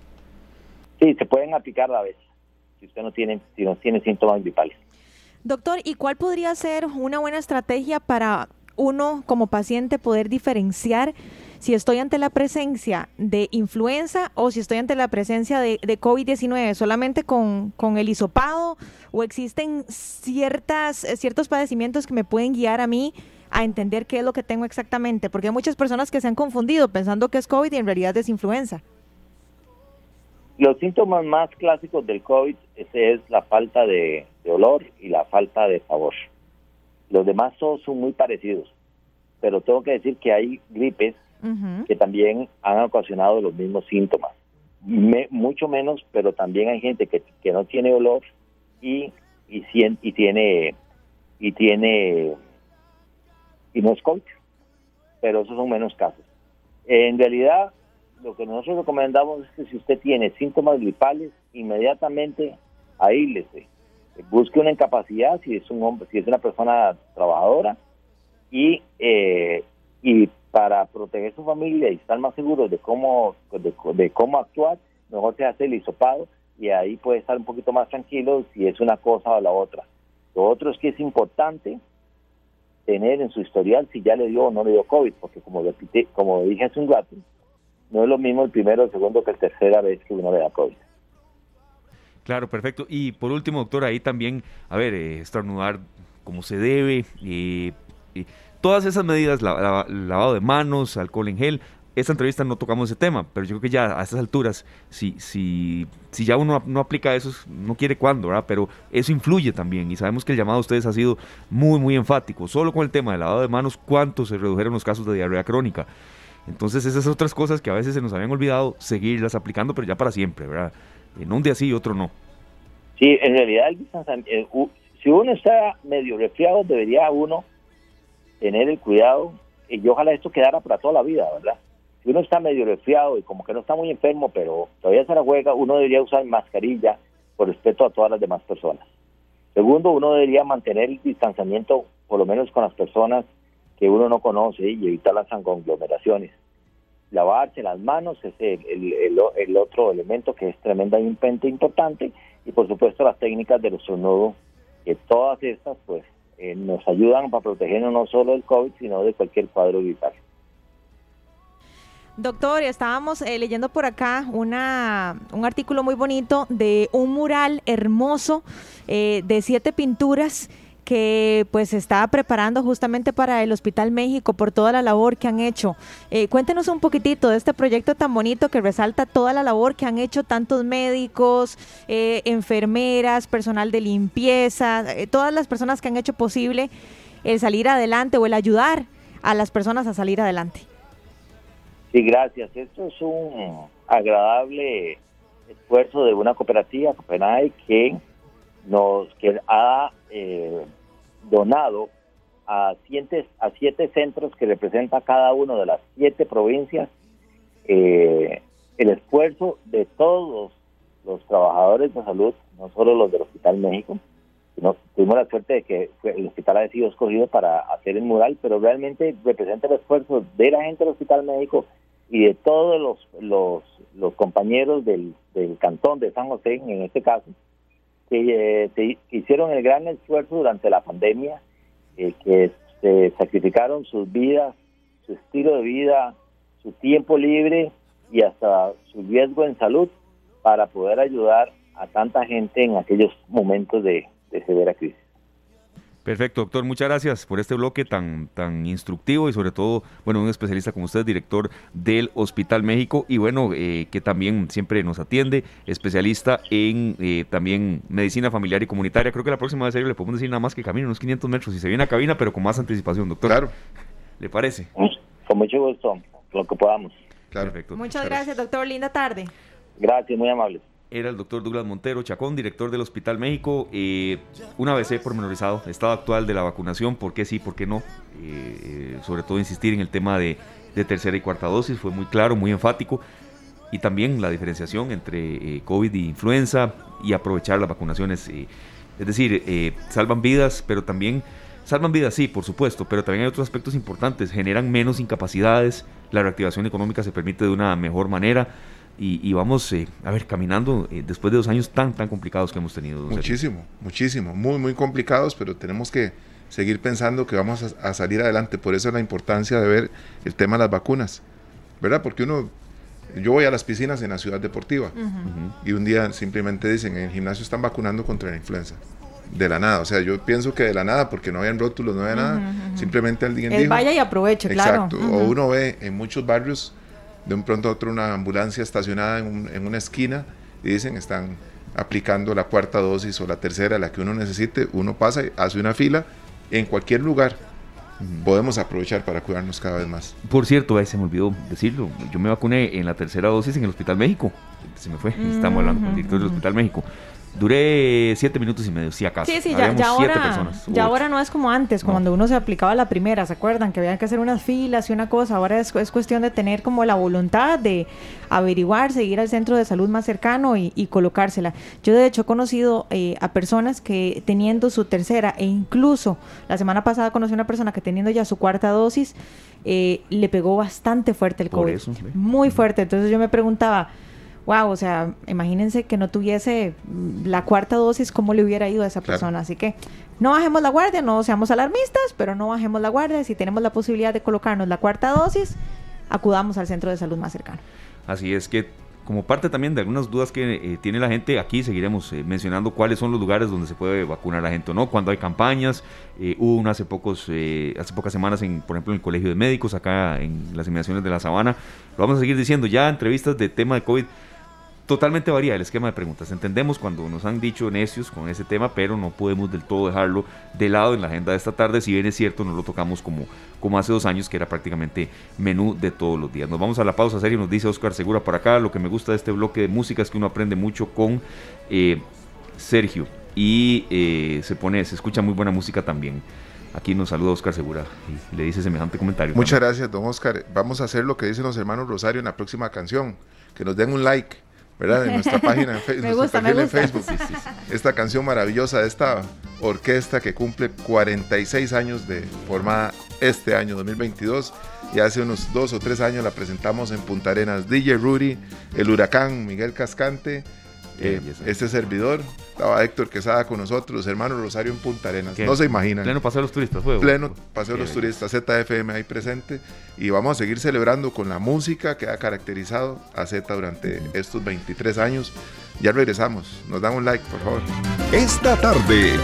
Sí, se pueden aplicar a la vez, si usted no tiene, si no tiene síntomas gripales. Doctor, ¿y cuál podría ser una buena estrategia para uno como paciente poder diferenciar si estoy ante la presencia de influenza o si estoy ante la presencia de, COVID-19, solamente con, el hisopado o existen ciertas, ciertos padecimientos que me pueden guiar a mí a entender qué es lo que tengo exactamente, porque hay muchas personas que se han confundido pensando que es COVID y en realidad es influenza. Los síntomas más clásicos del COVID es la falta de, olor y la falta de sabor. Los demás todos son muy parecidos, pero tengo que decir que hay gripes que también han ocasionado los mismos síntomas. mucho menos, pero también hay gente que, no tiene olor y, y, y tiene y tiene y no es COVID, pero esos son menos casos. En realidad, lo que nosotros recomendamos es que si usted tiene síntomas gripales, inmediatamente aílese, busque una incapacidad si es un hombre, si es una persona trabajadora y eh, y para proteger su familia y estar más seguros de cómo de, cómo actuar, mejor se hace el hisopado y ahí puede estar un poquito más tranquilo si es una cosa o la otra. Lo otro es que es importante tener en su historial si ya le dio o no le dio COVID, porque como repite, como dije hace un rato, no es lo mismo el primero el segundo que la tercera vez que uno le da COVID. Claro, perfecto. Y por último, doctor, ahí también, a ver, eh, estornudar como se debe, y todas esas medidas, lavado de manos, alcohol en gel, esta entrevista no tocamos ese tema, pero yo creo que ya a estas alturas, si, si, si ya uno no aplica eso, no quiere cuándo, ¿verdad? Pero eso influye también y sabemos que el llamado a ustedes ha sido muy, muy enfático. Solo con el tema del lavado de manos, ¿cuánto se redujeron los casos de diarrea crónica? Entonces esas otras cosas que a veces se nos habían olvidado, seguirlas aplicando, pero ya para siempre, ¿verdad? En un día sí y otro no. Sí, en realidad eh, si uno está medio resfriado, debería uno tener el cuidado, y ojalá esto quedara para toda la vida, ¿verdad? si uno está medio resfriado y como que no está muy enfermo, pero todavía se la juega, uno debería usar mascarilla por respeto a todas las demás personas. Segundo, uno debería mantener el distanciamiento, por lo menos con las personas que uno no conoce y evitar las conglomeraciones. Lavarse las manos es el, otro elemento que es tremendamente importante y por supuesto las técnicas del estornudo, que todas estas pues eh, nos ayudan para protegernos no solo del COVID, sino de cualquier cuadro vital. Doctor, estábamos eh, leyendo por acá una, un artículo muy bonito de un mural hermoso eh, de siete pinturas que pues se está preparando justamente para el Hospital México por toda la labor que han hecho. Eh, cuéntenos un poquitito de este proyecto tan bonito que resalta toda la labor que han hecho tantos médicos, enfermeras, personal de limpieza, todas las personas que han hecho posible el salir adelante o el ayudar a las personas a salir adelante. Sí, gracias. Esto es un agradable esfuerzo de una cooperativa, Copenhague, que nos que ha eh, donado a siete, a siete centros que representa cada uno de las siete provincias eh, el esfuerzo de todos los trabajadores de salud, no solo los del Hospital México, sino tuvimos la suerte de que el hospital haya sido escogido para hacer el mural, pero realmente representa el esfuerzo de la gente del Hospital México y de todos los, los, los compañeros del, del, cantón de San José, en este caso, que, eh, hicieron el gran esfuerzo durante la pandemia, eh, que se sacrificaron sus vidas, su estilo de vida, su tiempo libre y hasta su riesgo en salud para poder ayudar a tanta gente en aquellos momentos de severa crisis. Perfecto, doctor. Muchas gracias por este bloque tan, tan instructivo y sobre todo, bueno, un especialista como usted, director del Hospital México y bueno, eh, que también siempre nos atiende, especialista en eh, también medicina familiar y comunitaria. Creo que la próxima vez le podemos decir nada más que camine unos 500 metros y se viene a cabina, pero con más anticipación, doctor. Claro. <laughs> ¿Le parece? Con mucho gusto, lo que podamos. Claro. Perfecto. Muchas, gracias, doctor. Linda tarde. Gracias, muy amable era el doctor Douglas Montero Chacón, director del Hospital México. Eh, un ABC pormenorizado, estado actual de la vacunación, por qué sí, por qué no. Eh, eh, sobre todo insistir en el tema de, tercera y cuarta dosis, fue muy claro, muy enfático. Y también la diferenciación entre eh, COVID y influenza y aprovechar las vacunaciones. es decir, salvan vidas, pero también salvan vidas, sí, por supuesto, pero también hay otros aspectos importantes. Generan menos incapacidades, la reactivación económica se permite de una mejor manera y, vamos eh, a ver caminando eh, después de dos años tan tan complicados que hemos tenido. Muchísimo, muchísimo, muy muy complicados, pero tenemos que seguir pensando que vamos a, salir adelante. Por eso la importancia de ver el tema de las vacunas, ¿verdad? Porque uno, yo voy a las piscinas en la ciudad deportiva y un día simplemente dicen en el gimnasio están vacunando contra la influenza. De la nada, o sea, yo pienso que de la nada, porque no habían rótulos, no había nada, simplemente alguien dijo. vaya y aproveche, claro. Exacto, o uno ve en muchos barrios de un pronto a otro una ambulancia estacionada en, una esquina y dicen están aplicando la cuarta dosis o la tercera, la que uno necesite, uno pasa, y hace una fila en cualquier lugar. Podemos aprovechar para cuidarnos cada vez más. Por cierto, se me olvidó decirlo, yo me vacuné en la tercera dosis en el Hospital México. Se me fue, estamos hablando con el director del Hospital México. Duré siete minutos y medio, si acaso. Sí, sí, ya, ahora, ya ahora no es como antes, cuando uno se aplicaba la primera, ¿se acuerdan? Que había que hacer unas filas y una cosa. Ahora es, es cuestión de tener como la voluntad de averiguar, seguir al centro de salud más cercano y, colocársela. Yo de hecho he conocido eh, a personas que teniendo su tercera e incluso la semana pasada conocí a una persona que teniendo ya su cuarta dosis, eh, le pegó bastante fuerte el COVID. Muy fuerte. Entonces yo me preguntaba wow, o sea, imagínense que no tuviese la cuarta dosis, cómo le hubiera ido a esa persona. Así que no bajemos la guardia, no seamos alarmistas, pero no bajemos la guardia. Si tenemos la posibilidad de colocarnos la cuarta dosis, acudamos al centro de salud más cercano. Así es que como parte también de algunas dudas que eh, tiene la gente, aquí seguiremos eh, mencionando cuáles son los lugares donde se puede vacunar la gente, ¿no? Cuando hay campañas, eh, hubo una hace, pocos, hace pocas semanas, en, por ejemplo, en el Colegio de Médicos, acá en las inmediaciones de la Sabana. Lo vamos a seguir diciendo, ya entrevistas de tema de COVID totalmente varía el esquema de preguntas. Entendemos cuando nos han dicho necios con ese tema, pero no podemos del todo dejarlo de lado en la agenda de esta tarde. Si bien es cierto, no lo tocamos como, como hace dos años, que era prácticamente menú de todos los días. Nos vamos a la pausa serio, nos dice Oscar Segura por acá. Lo que me gusta de este bloque de música es que uno aprende mucho con eh, Sergio y eh, se pone, se escucha muy buena música también. Aquí nos saluda Oscar Segura y le dice semejante comentario. Muchas gracias, don Oscar. Vamos a hacer lo que dicen los hermanos Rosario en la próxima canción. Que nos den un like ¿verdad? En nuestra página en, Facebook. Esta canción maravillosa de esta orquesta que cumple 46 años de formada este año 2022 y hace unos dos o tres años la presentamos en Punta Arenas. DJ Rudy, el huracán Miguel Cascante, eh, este servidor, estaba Héctor Quesada con nosotros, los hermanos Rosario en Punta Arenas. No se imaginan. Pleno Paseo de los Turistas, fue. Pleno Paseo de los Turistas, ZFM ahí presente. Y vamos a seguir celebrando con la música que ha caracterizado a Z durante estos 23 años. Ya regresamos. Nos dan un like, por favor. Esta tarde.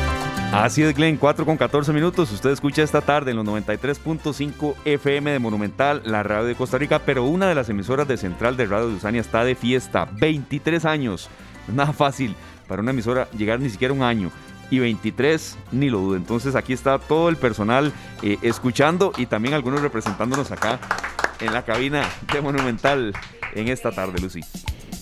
Así es, Glenn, 4 con 14 minutos. Usted escucha esta tarde en los 93.5 FM de Monumental, la radio de Costa Rica, pero una de las emisoras de Central de Radio de Usania está de fiesta. 23 años. <laughs> Nada fácil para una emisora llegar ni siquiera un año. Y 23, ni lo dudo. Entonces aquí está todo el personal eh, escuchando y también algunos representándonos acá en la cabina de Monumental en esta tarde, Lucy.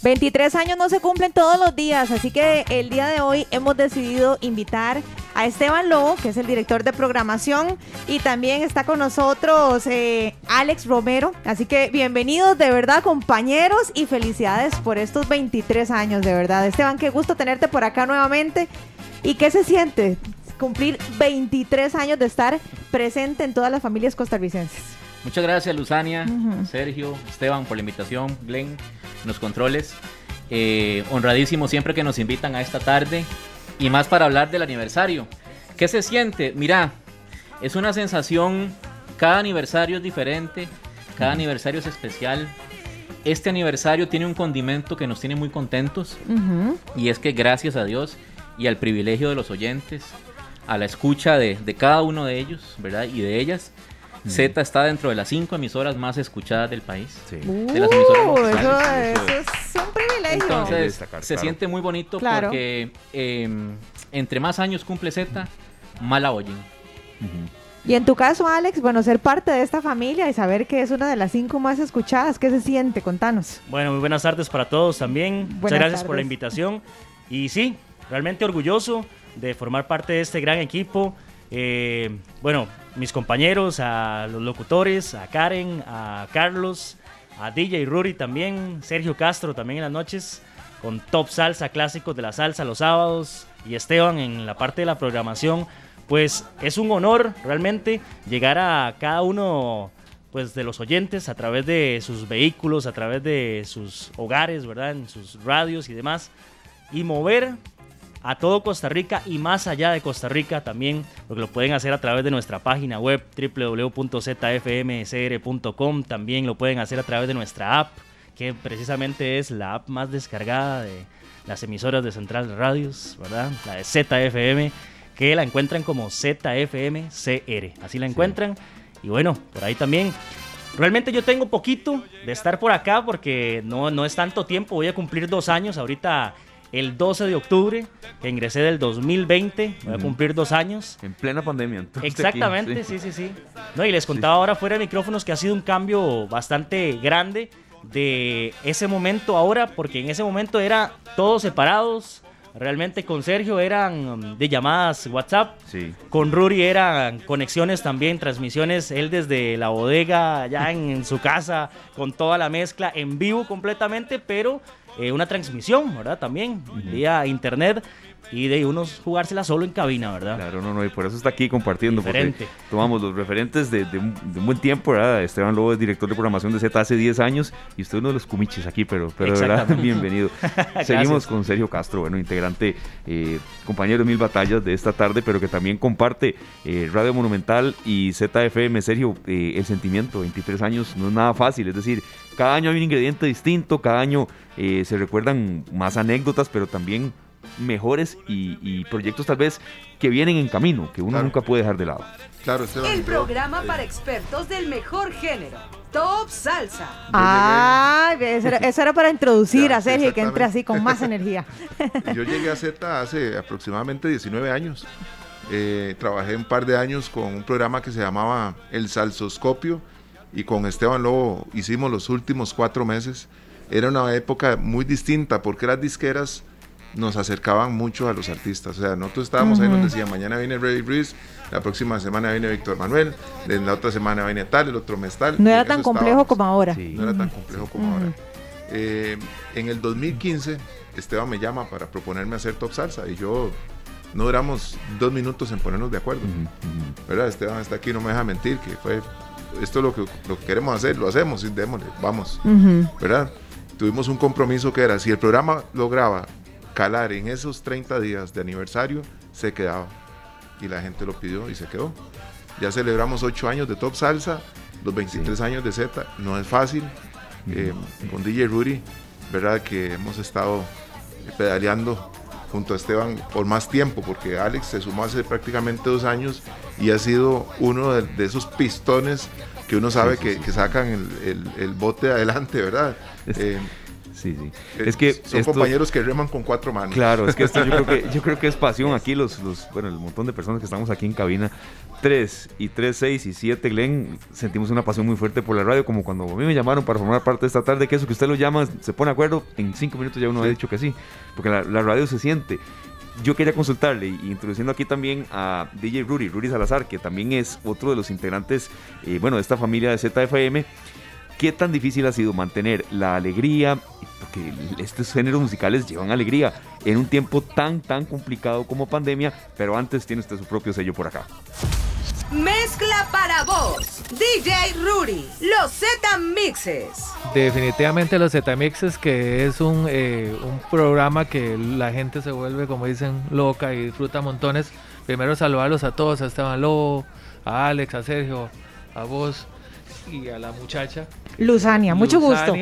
23 años no se cumplen todos los días, así que el día de hoy hemos decidido invitar a Esteban Lobo, que es el director de programación, y también está con nosotros eh, Alex Romero. Así que bienvenidos de verdad compañeros y felicidades por estos 23 años, de verdad. Esteban, qué gusto tenerte por acá nuevamente. ¿Y qué se siente cumplir 23 años de estar presente en todas las familias costarricenses? Muchas gracias, Luzania, Sergio, Esteban, por la invitación, Glenn, los controles. Eh, honradísimo siempre que nos invitan a esta tarde y más para hablar del aniversario. ¿Qué se siente? Mira, es una sensación, cada aniversario es diferente, cada aniversario es especial. Este aniversario tiene un condimento que nos tiene muy contentos y es que gracias a Dios y al privilegio de los oyentes, a la escucha de, de cada uno de ellos, ¿verdad? Y de ellas, Z está dentro de las cinco emisoras más escuchadas del país. Sí. De las emisoras uh, eso, es un privilegio. Entonces, se siente muy bonito porque em, entre más años cumple Z, más la oyen. Y en tu caso, Alex, bueno, ser parte de esta familia y saber que es una de las cinco más escuchadas, ¿qué se siente? Contanos. Bueno, muy buenas tardes para todos también. Muchas gracias por la invitación. Y sí, realmente orgulloso de formar parte de este gran equipo. Eh, bueno, mis compañeros, a los locutores, a Karen, a Carlos, a DJ Ruri también, Sergio Castro también en las noches, con Top Salsa Clásicos de la Salsa los sábados, y Esteban en la parte de la programación. Pues es un honor realmente llegar a cada uno pues de los oyentes a través de sus vehículos, a través de sus hogares, ¿verdad? En sus radios y demás. Y mover a todo Costa Rica y más allá de Costa Rica también, porque lo pueden hacer a través de nuestra página web www.zfmcr.com, también lo pueden hacer a través de nuestra app, que precisamente es la app más descargada de las emisoras de Central Radios, ¿verdad? La de ZFM, que la encuentran como ZFMCR, así la encuentran. Y bueno, por ahí también Realmente yo tengo poquito de estar por acá porque no, no es tanto tiempo, voy a cumplir dos años ahorita el 12 de octubre, que ingresé del 2020, voy a cumplir dos años. En plena pandemia. Exactamente, sí. sí, sí, No, y les contaba ahora fuera de micrófonos que ha sido un cambio bastante grande de ese momento ahora, porque en ese momento era todos separados. Realmente con Sergio eran um, de llamadas WhatsApp. Sí. Con Ruri eran conexiones también, transmisiones. Él desde la bodega, allá en su casa, con toda la mezcla en vivo completamente, pero eh, una transmisión, ¿verdad? También, vía internet y de unos jugársela solo en cabina, ¿verdad? Claro, no, no, y por eso está aquí compartiendo. Diferente. tomamos los referentes de, un, buen tiempo, ¿verdad? Esteban Lobo es director de programación de Z hace 10 años y usted uno de los cumiches aquí, pero, pero de verdad, <laughs> bienvenido. <laughs> Seguimos con Sergio Castro, bueno, integrante, eh, compañero de mil batallas de esta tarde, pero que también comparte eh, Radio Monumental y ZFM. Sergio, eh, el sentimiento, 23 años, no es nada fácil, es decir, cada año hay un ingrediente distinto, cada año eh, se recuerdan más anécdotas, pero también mejores y, proyectos tal vez que vienen en camino, que uno nunca puede dejar de lado. Claro, El programa para expertos del mejor género. Top Salsa. Ah, eso era, para introducir <laughs> a Sergio y que entre así con más energía. <laughs> Yo llegué a Z hace aproximadamente 19 años. Eh, trabajé un par de años con un programa que se llamaba El Salsoscopio y con Esteban Lobo hicimos los últimos cuatro meses. Era una época muy distinta porque las disqueras nos acercaban mucho a los artistas. O sea, nosotros estábamos ahí, nos decían, mañana viene Ray Breeze, la próxima semana viene Víctor Manuel, la otra semana viene tal, el otro mes tal. No era tan complejo como ahora. No era tan complejo como ahora. Eh, en el 2015, Esteban me llama para proponerme hacer Top Salsa y yo no duramos dos minutos en ponernos de acuerdo. ¿Verdad? Esteban está aquí, no me deja mentir, que fue esto es lo que, lo queremos hacer, lo hacemos, y démosle, vamos. ¿Verdad? Tuvimos un compromiso que era, si el programa lograba calar en esos 30 días de aniversario, se quedaba. Y la gente lo pidió y se quedó. Ya celebramos 8 años de Top Salsa, los 23 años de Z. No es fácil. Eh, con DJ Rudy, ¿verdad? Que hemos estado pedaleando junto a Esteban por más tiempo, porque Alex se sumó hace prácticamente dos años y ha sido uno de, esos pistones que uno sabe que, sacan el, bote adelante, ¿verdad? Eh, Sí, sí. Es que son compañeros que reman con cuatro manos. Claro, es que esto yo creo que, <laughs> yo creo que es pasión aquí, los, los, bueno, el montón de personas que estamos aquí en cabina. Tres y tres, seis y siete, Glenn, sentimos una pasión muy fuerte por la radio, como cuando a mí me llamaron para formar parte de esta tarde, que eso que usted lo llama, se pone de acuerdo, en cinco minutos ya uno ha dicho que sí, porque la, radio se siente yo quería consultarle, introduciendo aquí también a DJ Rudy, Rudy Salazar, que también es otro de los integrantes, eh, bueno, de esta familia de ZFM. ¿Qué tan difícil ha sido mantener la alegría? Porque estos géneros musicales llevan alegría en un tiempo tan, tan complicado como pandemia, pero antes tiene usted su propio sello por acá. Mezcla para vos, DJ Rudy, los Z Mixes. Definitivamente los Z Mixes, que es un, eh, un programa que la gente se vuelve, como dicen, loca y disfruta montones. Primero saludarlos a todos, a Esteban Lobo, a Alex, a Sergio, a vos y a la muchacha. Luzania, mucho gusto.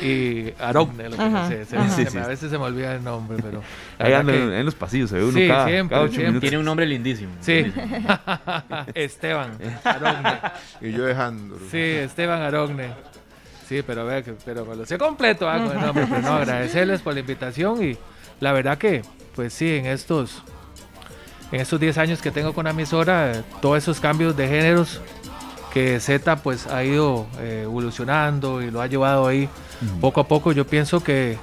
Y, y Arogne, lo que a veces se me olvida el nombre, pero. Ahí en, los pasillos, se ve uno cada, siempre, Tiene un nombre lindísimo. Sí. <laughs> Esteban Arogne. y yo dejándolo. Sí, Esteban Arogne. Sí, pero ve que pero me lo sé completo ah, el nombre, pero no, agradecerles por la invitación y la verdad que, pues sí, en estos en estos 10 años que tengo con la emisora, todos esos cambios de géneros que Z pues ha ido eh, evolucionando y lo ha llevado ahí poco a poco. Yo pienso que,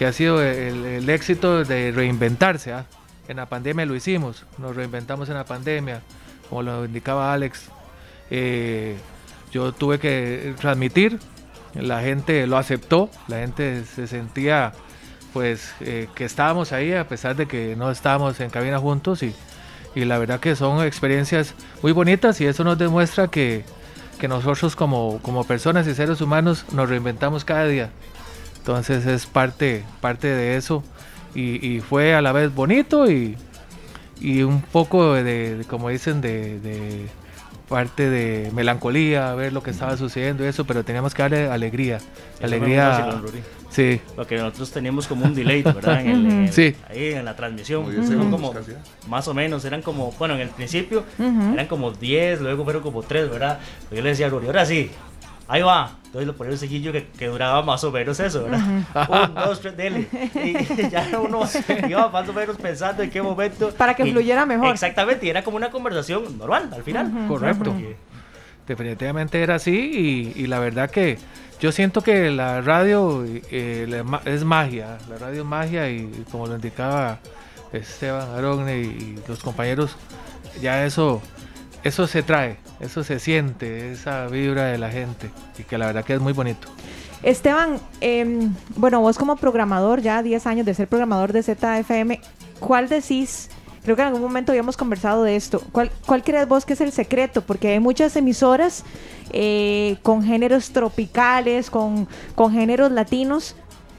ha sido el, éxito de reinventarse. ¿ah? En la pandemia lo hicimos, nos reinventamos en la pandemia, como lo indicaba Alex. Eh, yo tuve que transmitir, la gente lo aceptó, la gente se sentía pues eh, que estábamos ahí a pesar de que no estábamos en cabina juntos y, y la verdad que son experiencias muy bonitas y eso nos demuestra que, que nosotros como, como personas y seres humanos nos reinventamos cada día. Entonces es parte, parte de eso y, y fue a la vez bonito y, y un poco de, como dicen, de, de, parte de melancolía, ver lo que estaba sucediendo y eso, pero teníamos que darle alegría. Alegría. Sí. Porque nosotros teníamos como un delay, ¿verdad? <laughs> En sí. Ahí en la transmisión. como, más o menos, eran como, bueno, en el principio eran como 10, luego fueron como 3, ¿verdad? Pero yo le decía a Rory, ahora sí, ahí va. Entonces lo ponía un seguillo que, que, duraba más o menos eso, ¿verdad? <laughs> Un, dos, tres, dele. Y <laughs> ya uno iba más o menos pensando en qué momento. Para que fluyera mejor. Exactamente, y era como una conversación normal al final. Correcto. Definitivamente era así y, la verdad que yo siento que la radio eh, es magia, la radio es magia y, como lo indicaba Esteban Arogne y, los compañeros, ya eso, eso se trae, eso se siente, esa vibra de la gente y que la verdad que es muy bonito. Esteban, em, bueno, vos como programador, ya 10 años de ser programador de ZFM, ¿cuál decís? Creo que en algún momento habíamos conversado de esto. ¿Cuál, cuál crees vos que es el secreto? Porque hay muchas emisoras eh, con géneros tropicales, con, con géneros latinos,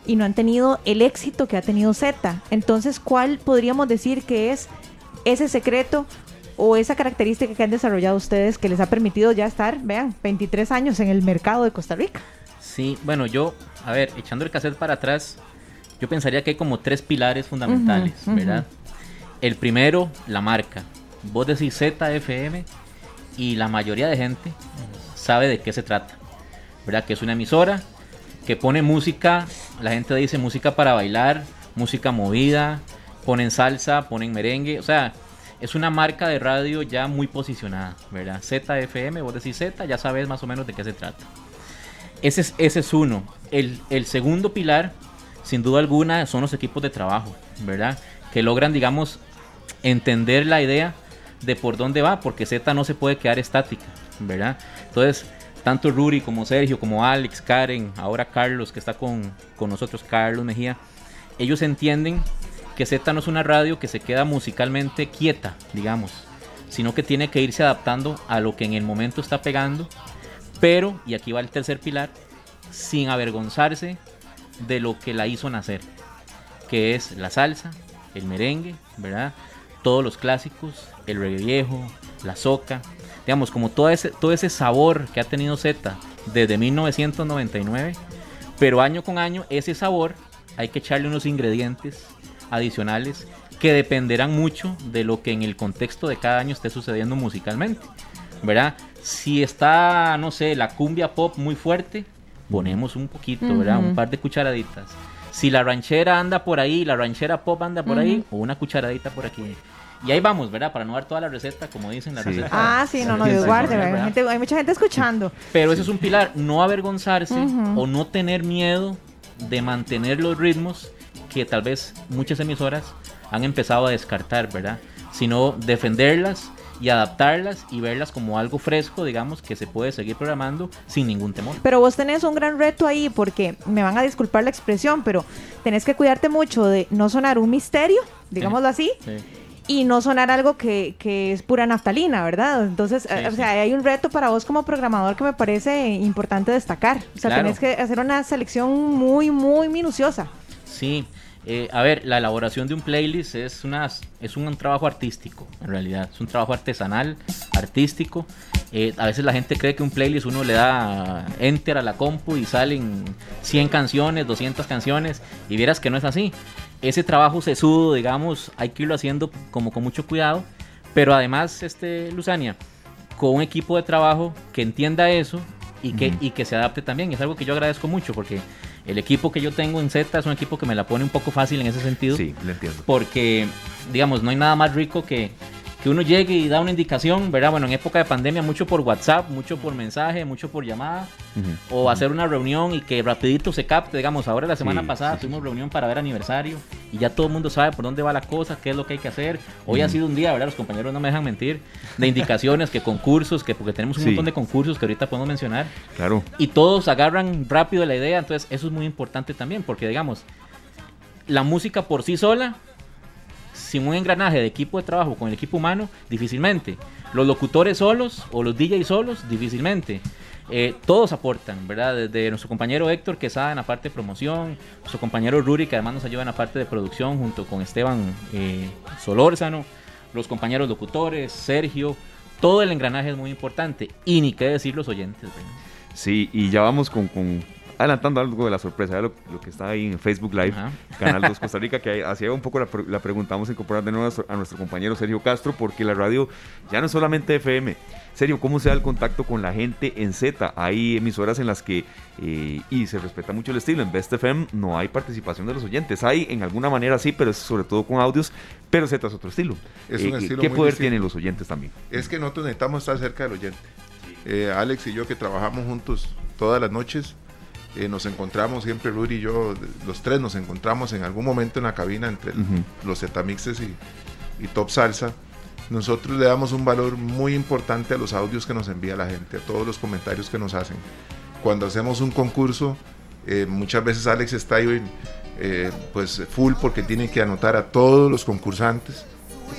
y no han tenido el éxito que ha tenido Z. Entonces, ¿cuál podríamos decir que es ese secreto o esa característica que han desarrollado ustedes que les ha permitido ya estar, vean, 23 años en el mercado de Costa Rica? Sí, bueno, yo, a ver, echando el cassette para atrás, yo pensaría que hay como tres pilares fundamentales, ¿verdad? El primero, la marca. Vos decís ZFM y la mayoría de gente sabe de qué se trata, ¿verdad? Que es una emisora que pone música, la gente dice música para bailar, música movida, ponen salsa, ponen merengue, o sea, es una marca de radio ya muy posicionada, ¿verdad? ZFM, vos decís Z, ya sabes más o menos de qué se trata. Ese es, ese es uno. El, el segundo pilar, sin duda alguna, son los equipos de trabajo, ¿verdad? Que logran, digamos, entender la idea de por dónde va, porque Z no se puede quedar estática, ¿verdad? Entonces, tanto Ruri como Sergio, como Alex, Karen, ahora Carlos, que está con, con nosotros, Carlos Mejía, ellos entienden que Z no es una radio que se queda musicalmente quieta, digamos, sino que tiene que irse adaptando a lo que en el momento está pegando, pero, y aquí va el tercer pilar, sin avergonzarse de lo que la hizo nacer, que es la salsa, el merengue, ¿verdad? Todos los clásicos, el reggae viejo, la soca, digamos, como todo ese, todo ese sabor que ha tenido Z desde 1999, pero año con año ese sabor hay que echarle unos ingredientes adicionales que dependerán mucho de lo que en el contexto de cada año esté sucediendo musicalmente, ¿verdad? Si está, no sé, la cumbia pop muy fuerte, ponemos un poquito, ¿verdad? Un par de cucharaditas. Si la ranchera anda por ahí, la ranchera pop anda por ahí, o una cucharadita por aquí. Y ahí vamos, ¿verdad? Para no dar toda la receta, como dicen la receta. Ah, sí, no, no, Dios guarde, hay, mucha gente escuchando. Pero eso es un pilar, no avergonzarse o no tener miedo de mantener los ritmos que tal vez muchas emisoras han empezado a descartar, ¿verdad? Sino defenderlas y adaptarlas y verlas como algo fresco, digamos, que se puede seguir programando sin ningún temor. Pero vos tenés un gran reto ahí porque me van a disculpar la expresión, pero tenés que cuidarte mucho de no sonar un misterio, digámoslo así. Y no sonar algo que, que, es pura naftalina, ¿verdad? Entonces, eh, o sea, hay un reto para vos como programador que me parece importante destacar. O sea, tenés que hacer una selección muy, muy minuciosa. Sí, eh, a ver, la elaboración de un playlist es, una, es un trabajo artístico, en realidad. Es un trabajo artesanal, artístico. Eh, a veces la gente cree que un playlist uno le da enter a la compu y salen 100 canciones, 200 canciones, y vieras que no es así. Ese trabajo sesudo, digamos, hay que irlo haciendo como con mucho cuidado. Pero además, este, Luzania, con un equipo de trabajo que entienda eso y que, y que se adapte también. Es algo que yo agradezco mucho porque el equipo que yo tengo en Z es un equipo que me la pone un poco fácil en ese sentido. Sí, lo entiendo. Porque, digamos, no hay nada más rico que que uno llegue y da una indicación, ¿verdad? Bueno, en época de pandemia mucho por WhatsApp, mucho por mensaje, mucho por llamada, o hacer una reunión y que rapidito se capte, digamos, ahora la semana pasada tuvimos reunión para ver aniversario y ya todo el mundo sabe por dónde va la cosa, qué es lo que hay que hacer. Hoy ha sido un día, ¿verdad? Los compañeros no me dejan mentir, de indicaciones, que concursos, que porque tenemos un montón de concursos que ahorita podemos mencionar. Claro. Y todos agarran rápido la idea, entonces eso es muy importante también, porque digamos, la música por sí sola sin un engranaje de equipo de trabajo con el equipo humano, difícilmente. Los locutores solos o los DJs solos, difícilmente. Eh, todos aportan, ¿verdad? Desde nuestro compañero Héctor que sabe en la parte de promoción, nuestro compañero Ruri que además nos ayuda en la parte de producción junto con Esteban eh, Solórzano, los compañeros locutores, Sergio, todo el engranaje es muy importante y ni qué decir los oyentes. Sí, y ya vamos con, con adelantando algo de la sorpresa, de lo, que está ahí en Facebook Live, Canal 2 <laughs> Costa Rica, que hacía un poco la, la pregunta, vamos a incorporar de nuevo a, nuestro compañero Sergio Castro, porque la radio ya no es solamente FM. Sergio, ¿cómo se da el contacto con la gente en Z? Hay emisoras en las que, eh, y se respeta mucho el estilo, en Best FM no hay participación de los oyentes. Hay en alguna manera sí, pero es sobre todo con audios, pero Z es otro estilo. Es un eh, estilo ¿Qué poder tienen los oyentes también? Es que nosotros necesitamos estar cerca del oyente. Eh, Alex y yo que trabajamos juntos todas las noches, eh, nos encontramos siempre, Rudy y yo, los tres nos encontramos en algún momento en la cabina entre los Zetamixes y, y, Top Salsa. Nosotros le damos un valor muy importante a los audios que nos envía la gente, a todos los comentarios que nos hacen. Cuando hacemos un concurso, eh, muchas veces Alex está ahí eh, pues full porque tiene que anotar a todos los concursantes.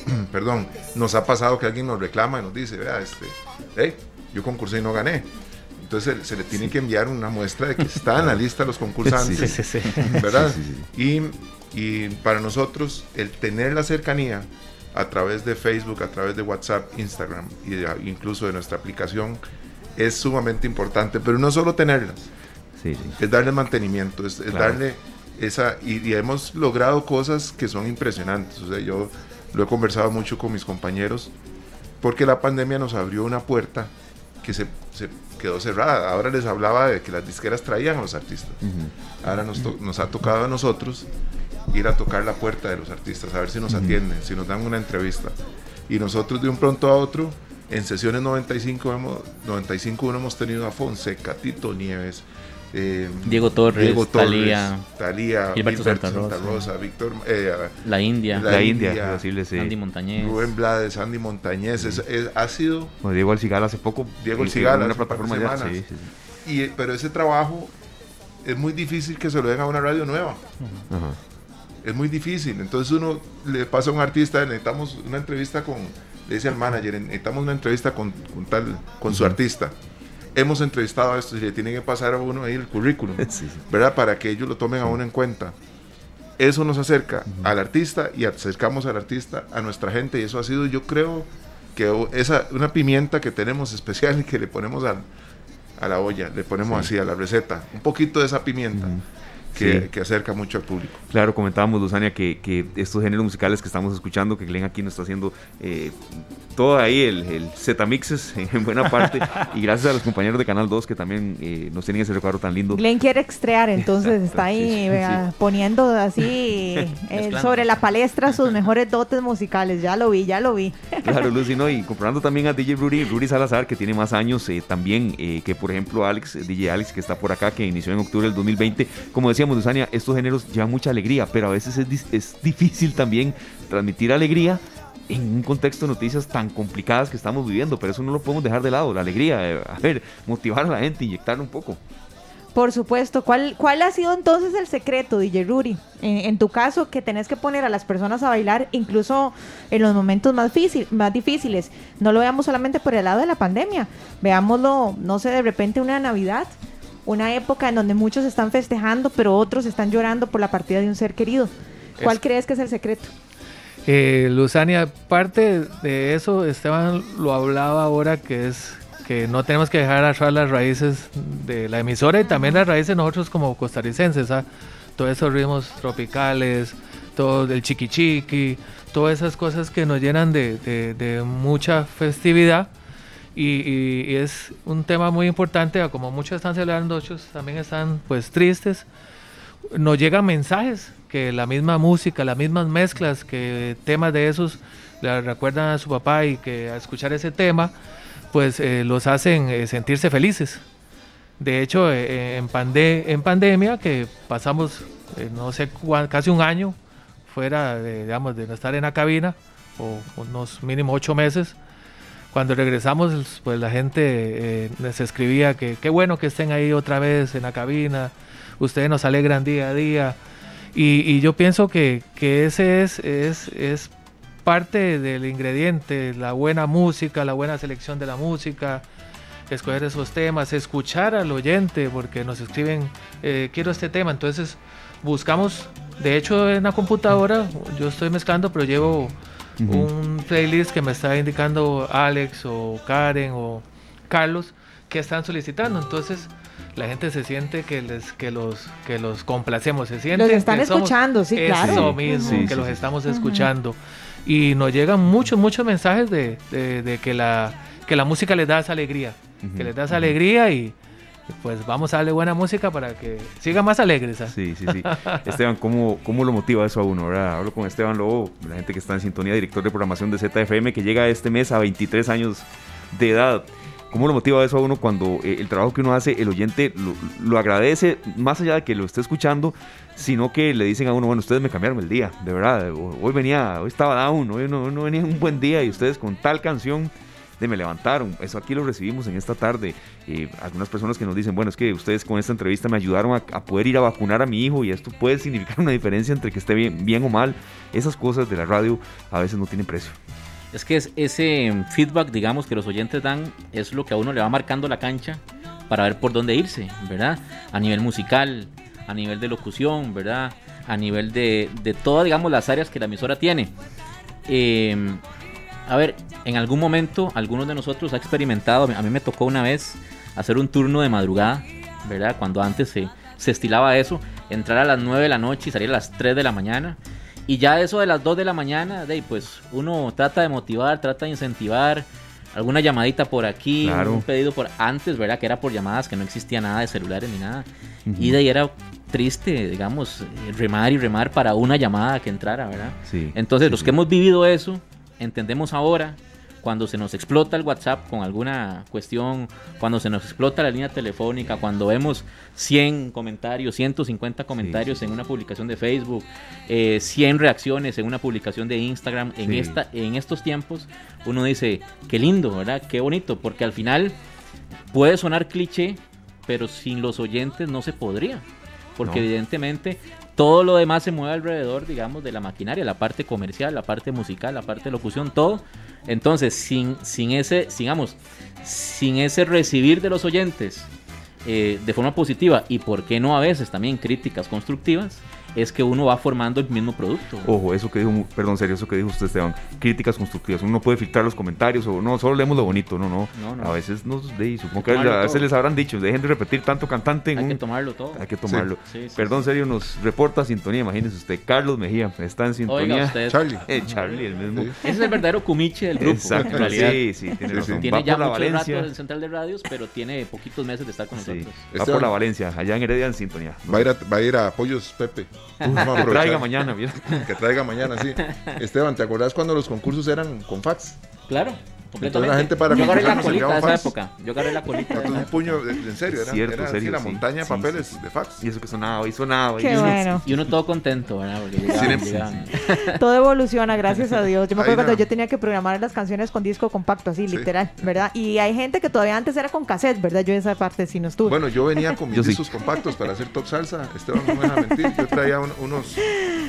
<clears throat> Perdón, nos ha pasado que alguien nos reclama y nos dice, vea, este, hey, yo concursé y no gané entonces se, le tiene que enviar una muestra de que está en la lista los concursantes. Sí, sí, ¿Verdad? Y, y, para nosotros el tener la cercanía a través de Facebook, a través de WhatsApp, Instagram e incluso de nuestra aplicación es sumamente importante, pero no solo tenerlas, es darle mantenimiento, es, darle esa, y, hemos logrado cosas que son impresionantes. O sea, yo lo he conversado mucho con mis compañeros, porque la pandemia nos abrió una puerta que se, quedó cerrada. Ahora les hablaba de que las disqueras traían a los artistas. Ahora nos, nos, ha tocado a nosotros ir a tocar la puerta de los artistas, a ver si nos atienden, si nos dan una entrevista. Y nosotros de un pronto a otro, en sesiones 95, hemos, 95 hemos tenido a Fonseca, Tito Nieves, eh, Diego Torres, Diego Talía, Talía Gilberto, Santa, Rosa, Víctor, eh, la India, la, India, Andy Montañez, Rubén Blades, Andy Montañez, ha sido Diego Alcigal hace poco, Diego Alcigal, una plataforma ya, sí, sí, Y, pero ese trabajo es muy difícil que se lo den a una radio nueva. Es muy difícil. Entonces uno le pasa a un artista, necesitamos una entrevista con, le dice al manager, necesitamos una entrevista con, tal, con su artista hemos entrevistado a estos y le tienen que pasar a uno ahí el currículum, <laughs> ¿verdad? Para que ellos lo tomen a uno en cuenta. Eso nos acerca al artista y acercamos al artista a nuestra gente y eso ha sido, yo creo, que esa una pimienta que tenemos especial y <laughs> que le ponemos a, a la olla, le ponemos así a la receta, un poquito de esa pimienta que, acerca mucho al público. Claro, comentábamos, Luzania, que, que, estos géneros musicales que estamos escuchando, que Glenn aquí nos está haciendo eh, todo ahí, el, el Z-Mixes <laughs> en buena parte, y gracias a los compañeros de Canal 2 que también eh, nos tienen ese recuadro tan lindo. Glenn quiere extrear, entonces está ahí poniendo así sobre la palestra sus mejores dotes musicales, ya lo vi, ya lo vi. Claro, Lucy, ¿no? y <laughs> comprando también a DJ Rudy, Rudy Salazar, que tiene más años eh, también que, por ejemplo, Alex, DJ Alex, que está por acá, que inició en octubre del 2020, como decía decíamos, estos géneros llevan mucha alegría, pero a veces es, es difícil también transmitir alegría en un contexto de noticias tan complicadas que estamos viviendo, pero eso no lo podemos dejar de lado, la alegría, eh, a ver, motivar a la gente, inyectarle un poco. Por supuesto. ¿Cuál, ¿Cuál ha sido entonces el secreto, DJ Ruri? En, tu caso, que tenés que poner a las personas a bailar incluso en los momentos más difíciles. No lo veamos solamente por el lado de la pandemia. Veámoslo, no sé, de repente una Navidad una época en donde muchos están festejando, pero otros están llorando por la partida de un ser querido. ¿Cuál crees que es el secreto? Eh, Luzania, parte de eso, Esteban lo hablaba ahora, que es que no tenemos que dejar atrás las raíces de la emisora y también las raíces de nosotros como costarricenses, ¿ah? todos esos ritmos tropicales, todo el chiqui chiqui, todas esas cosas que nos llenan de, de mucha festividad y, es un tema muy importante, como muchos están celebrando, otros también están pues tristes. Nos llegan mensajes que la misma música, las mismas mezclas, que temas de esos le recuerdan a su papá y que al escuchar ese tema, pues eh, los hacen eh, sentirse felices. De hecho, eh, en, en pandemia, que pasamos, no sé, casi un año fuera de, digamos, de no estar en la cabina, o unos mínimo ocho meses, cuando regresamos, pues la gente eh, les escribía que qué bueno que estén ahí otra vez en la cabina, ustedes nos alegran día a día. Y, yo pienso que, que, ese es, es, es parte del ingrediente, la buena música, la buena selección de la música, escoger esos temas, escuchar al oyente, porque nos escriben, eh, quiero este tema, entonces buscamos, de hecho en la computadora, yo estoy mezclando, pero llevo un playlist que me está indicando Alex o Karen o Carlos que están solicitando. Entonces la gente se siente que les que los que los complacemos, se siente los están escuchando, sí, claro. Eso mismo, que los estamos escuchando. Y nos llegan muchos muchos mensajes de, de, que la que la música les da esa alegría, que les da esa alegría y pues vamos a darle buena música para que siga más alegres. Sí, sí, sí. <laughs> Esteban, ¿cómo, ¿cómo lo motiva eso a uno? ¿verdad? Hablo con Esteban Lobo, la gente que está en sintonía, director de programación de ZFM, que llega este mes a 23 años de edad. ¿Cómo lo motiva eso a uno cuando eh, el trabajo que uno hace, el oyente lo, agradece, más allá de que lo esté escuchando, sino que le dicen a uno, bueno, ustedes me cambiaron el día, de verdad, hoy venía, hoy estaba down, hoy no, no venía un buen día y ustedes con tal canción de me levantaron. Eso aquí lo recibimos en esta tarde. Eh, algunas personas que nos dicen, bueno, es que ustedes con esta entrevista me ayudaron a, poder ir a vacunar a mi hijo y esto puede significar una diferencia entre que esté bien, bien o mal. Esas cosas de la radio a veces no tienen precio. Es que es ese feedback, digamos, que los oyentes dan, es lo que a uno le va marcando la cancha para ver por dónde irse, ¿verdad? A nivel musical, a nivel de locución, ¿verdad? A nivel de, de todas, digamos, las áreas que la emisora tiene. Eh, a ver, en algún momento algunos de nosotros ha experimentado, a mí me tocó una vez hacer un turno de madrugada ¿verdad? Cuando antes se, se estilaba eso, entrar a las 9 de la noche y salir a las 3 de la mañana. Y ya eso de las 2 de la mañana, de, pues uno trata de motivar, trata de incentivar, alguna llamadita por aquí, un pedido por antes, ¿verdad? Que era por llamadas, que no existía nada de celulares ni nada. Y de ahí era triste, digamos, remar y remar para una llamada que entrara, ¿verdad? Sí, Entonces, los que hemos vivido eso, entendemos ahora cuando se nos explota el WhatsApp con alguna cuestión, cuando se nos explota la línea telefónica, cuando vemos 100 comentarios, 150 comentarios en una publicación de Facebook, 100 eh, reacciones en una publicación de Instagram, en, esta, en estos tiempos, uno dice, qué lindo, ¿verdad? Qué bonito, porque al final puede sonar cliché, pero sin los oyentes no se podría porque evidentemente todo lo demás se mueve alrededor, digamos, de la maquinaria, la parte comercial, la parte musical, la parte de locución, todo. Entonces, sin, sin ese, digamos, sin ese recibir de los oyentes eh, de forma positiva y, por qué no a veces también críticas constructivas, es que uno va formando el mismo producto. Ojo, eso que dijo, perdón, serio, eso que dijo usted, Esteban, críticas constructivas. Uno puede filtrar los comentarios o no, solo leemos lo bonito, no, no. A veces nos, de, supongo que a veces les habrán dicho, dejen de repetir tanto cantante. hay que tomarlo todo. Hay que tomarlo. perdón, serio, nos reporta sintonía, imagínese usted, Carlos Mejía, está en sintonía. usted. Charlie. <laughs> Eh, Charlie, el mismo. Ese es el verdadero cumiche del grupo. Exacto, en realidad. sí, sí, tiene razón. Tiene ya mucho Valencia. rato en Central de Radios, pero tiene poquitos meses de estar con nosotros. Va por la Valencia, allá en Heredia en sintonía. Va a ir a, va a, ir a Apoyos Pepe. Traiga mañana, bien. Que traiga mañana, sí. Esteban, ¿te acordás cuando los concursos eran con fax? Claro. Entonces la gente para Yo agarré la colita esa época. Yo agarré la colita. un puño, en serio, era, Cierto, era serio, la montaña de papeles de fax. Y eso que sonaba y sonaba. Qué y, bueno. y uno todo contento, ¿verdad? Porque <laughs> Todo evoluciona, gracias a Dios. Yo me acuerdo cuando yo tenía que programar las canciones con disco compacto, así, literal, ¿verdad? Y hay gente que todavía antes era con cassette, ¿verdad? Yo esa parte sí no estuve. Bueno, yo venía con <laughs> mis discos compactos para hacer top salsa. Esteban no me deja mentir. Yo traía unos,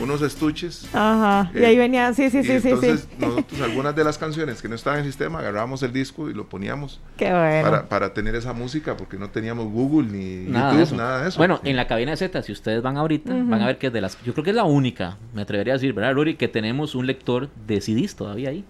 unos estuches. Ajá. y ahí eh, venía, sí, sí, sí, sí. Entonces, nosotros, algunas de las canciones que no estaban en el sistema, agarrábamos el disco y lo poníamos para, tener esa música, porque no teníamos Google ni nada YouTube, de nada de eso. Bueno, en la cabina de Z, si ustedes van ahorita, van a ver que es de las. Yo creo que es la única, me atrevería a decir, ¿verdad, Lori? Que tenemos un lector de CDs todavía ahí.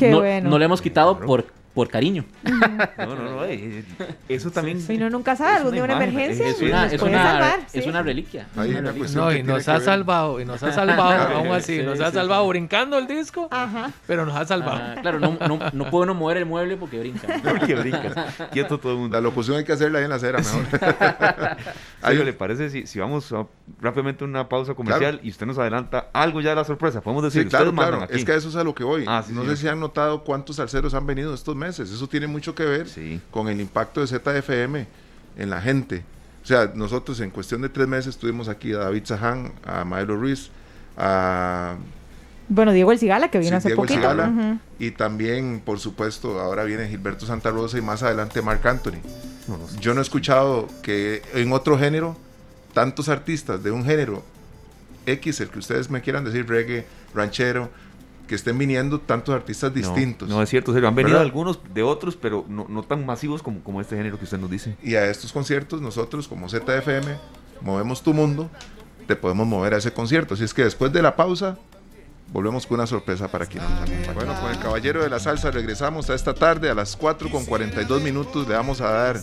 no, no le hemos quitado por por cariño. no, no, no. Eh, eso también. Y no nunca sabe, algún día una emergencia. Es una, es una, es una reliquia. no, y nos ha salvado, y nos ha salvado, aún así, nos ha salvado brincando el disco, Ajá. pero nos ha salvado. Ah, claro, no, no, no puedo no mover el mueble porque brinca. <laughs> porque brinca. Quieto todo el mundo. La locución hay que hacerla ahí en la acera mejor. <laughs> ¿A le parece si, si vamos rápidamente a una pausa comercial y usted nos adelanta algo ya de la sorpresa? Podemos decir, sí, claro, claro. Es que eso es a lo que voy. Ah, no sé si han notado cuántos salseros han venido estos meses eso tiene mucho que ver con el impacto de ZFM en la gente. O sea, nosotros en cuestión de tres meses tuvimos aquí a David Saján, a Maelo Ruiz, a... Bueno, Diego El Cigala, que vino hace poquito. Y también, por supuesto, ahora viene Gilberto Santa Rosa y más adelante Marc Anthony. Yo no he escuchado que en otro género, tantos artistas de un género X, el que ustedes me quieran decir, reggae, ranchero, que estén viniendo tantos artistas distintos. No, es cierto, se han venido algunos de otros, pero no, tan masivos como, como este género que usted nos dice. Y a estos conciertos nosotros como ZFM movemos tu mundo, te podemos mover a ese concierto. Así es que después de la pausa volvemos con una sorpresa para quienes nos acompañan. Bueno, con el Caballero de la Salsa regresamos a esta tarde a las 4 con 42 minutos. Le vamos a dar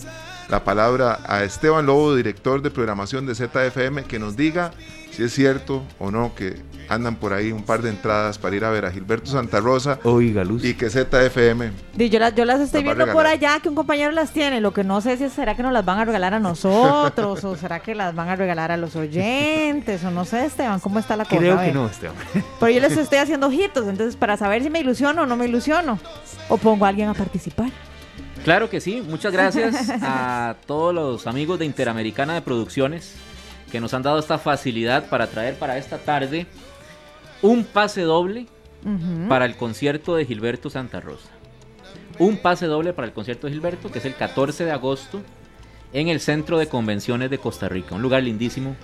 la palabra a Esteban Lobo, director de programación de ZFM, que nos diga si es cierto o no que andan por ahí un par de entradas para ir a ver a Gilberto Santa Rosa Oiga, Luz. y que ZFM. Yo las, yo las estoy viendo por allá, que un compañero las tiene. Lo que no sé si será que nos las van a regalar a nosotros <laughs> o será que las van a regalar a los oyentes o no sé, Esteban, ¿cómo está la cosa? Creo que no, Esteban. Pero yo les <laughs> estoy haciendo ojitos, entonces para saber si me ilusiono o no me ilusiono o pongo a alguien a participar. Claro que sí, muchas gracias <laughs> a todos los amigos de Interamericana de Producciones que nos han dado esta facilidad para traer para esta tarde un pase doble para el concierto de Gilberto Santa Rosa. Un pase doble para el concierto de Gilberto, que es el 14 de agosto en el Centro de Convenciones de Costa Rica. Un lugar lindísimo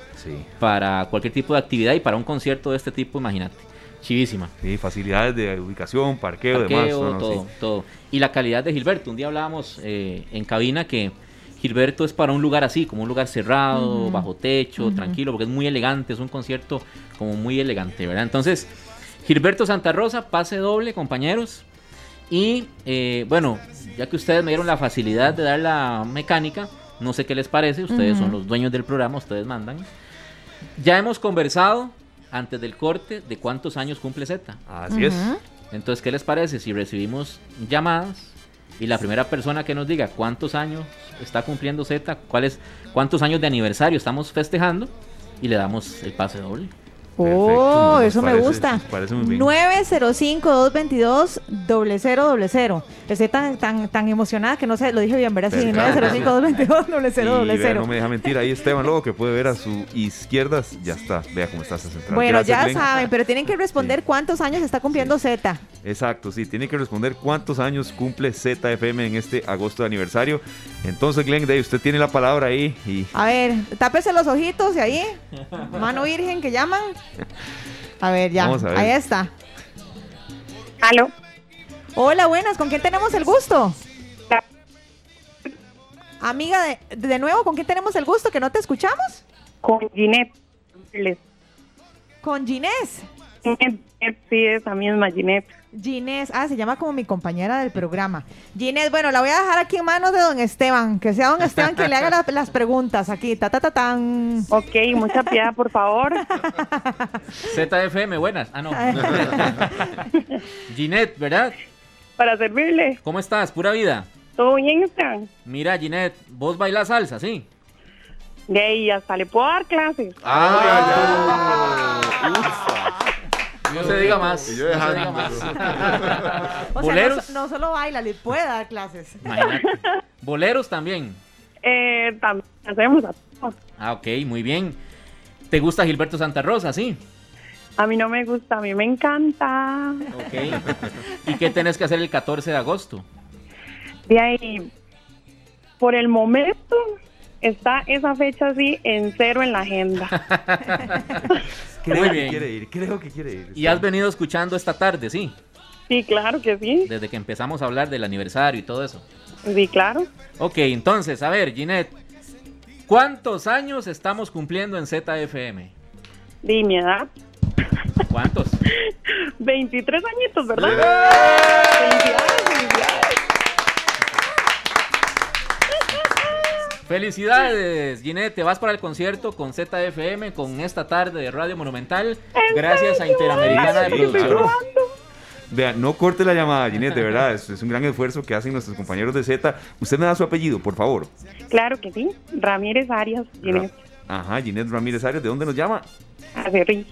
para cualquier tipo de actividad y para un concierto de este tipo, imagínate. Chivísima. Sí, facilidades de ubicación, parqueo, parqueo demás. todo, todo. Y la calidad de Gilberto. Un día hablábamos eh, en cabina que Gilberto es para un lugar así, como un lugar cerrado, bajo techo, tranquilo, porque es muy elegante, es un concierto como muy elegante, ¿verdad? Entonces, Gilberto Santa Rosa, pase doble, compañeros. Y eh, bueno, ya que ustedes me dieron la facilidad de dar la mecánica, No sé qué les parece, ustedes son los dueños del programa, ustedes mandan. Ya hemos conversado antes del corte de cuántos años cumple Z. Así es. Entonces, ¿qué les parece si recibimos llamadas y la primera persona que nos diga cuántos años está cumpliendo Z, cuáles, cuántos años de aniversario estamos festejando y le damos el pase doble? Oh, eso me gusta. 905-222-0000. Estoy tan, tan, tan emocionada que no sé, lo dije bien, ¿verdad? Sí, 905-222-0000. No me deja mentir, ahí Esteban Lobo, que puede ver a su izquierda, ya está, vea cómo está esa central. Bueno, ya saben, pero tienen que responder cuántos años está cumpliendo Z. Exacto, sí, tienen que responder cuántos años cumple ZFM en este agosto de aniversario. Entonces, Glenn Day, usted tiene la palabra ahí. Y... A ver, tápese los ojitos y ahí, <laughs> mano virgen que llaman. A ver, ya. Ahí está. Aló. Hola, buenas. ¿Con quién tenemos el gusto? Amiga, de, de nuevo, ¿con quién tenemos el gusto? ¿Que no te escuchamos? Con Ginette. ¿Con Ginés? Sí, esa misma Ginette. Ginés, ah, se llama como mi compañera del programa. Ginés, bueno, la voy a dejar aquí en manos de don Esteban, que sea don Esteban quien le haga las preguntas aquí, ta ta ta tan. Ok, mucha piedad, por favor. <laughs> ZFM, buenas. Ah, no. <laughs> Ginette, ¿verdad? Para servirle. ¿Cómo estás? Pura vida. ¿Todo bien, Esteban? Mira, Ginette, vos bailas salsa, ¿sí? Gay, hasta le puedo dar clases. ¡Ah! <laughs> No se diga más. yo no se diga más. <laughs> O sea, Boleros. no, no solo baila, le puede dar clases. Imagínate. <laughs> Boleros también. Eh, también hacemos a todos. Ah, ok, muy bien. ¿Te gusta Gilberto Santa Rosa, sí? A mí no me gusta, a mí me encanta. Ok. ¿Y qué tenés que hacer el 14 de agosto? De ahí, por el momento, está esa fecha así en cero en la agenda. <laughs> Creo Muy que bien. quiere ir, creo que quiere ir. Y has venido escuchando esta tarde, sí. Sí, claro que sí. Desde que empezamos a hablar del aniversario y todo eso. Sí, claro. Ok, entonces, a ver, Ginette. ¿Cuántos años estamos cumpliendo en ZFM? Di mi edad. ¿Cuántos? <laughs> 23 añitos, ¿verdad? Felicidades, felicidades. Felicidades, Ginette. Te vas para el concierto con ZFM, con esta tarde de Radio Monumental. Gracias a Interamericana de Producción. Vea, no corte la llamada, Ginette, de verdad. Es, es un gran esfuerzo que hacen nuestros compañeros de Z. Usted me da su apellido, por favor. Claro que sí. Ramírez Arias, Ginette. Ajá, Ginette Ramírez Arias. ¿De dónde nos llama? Acerrí.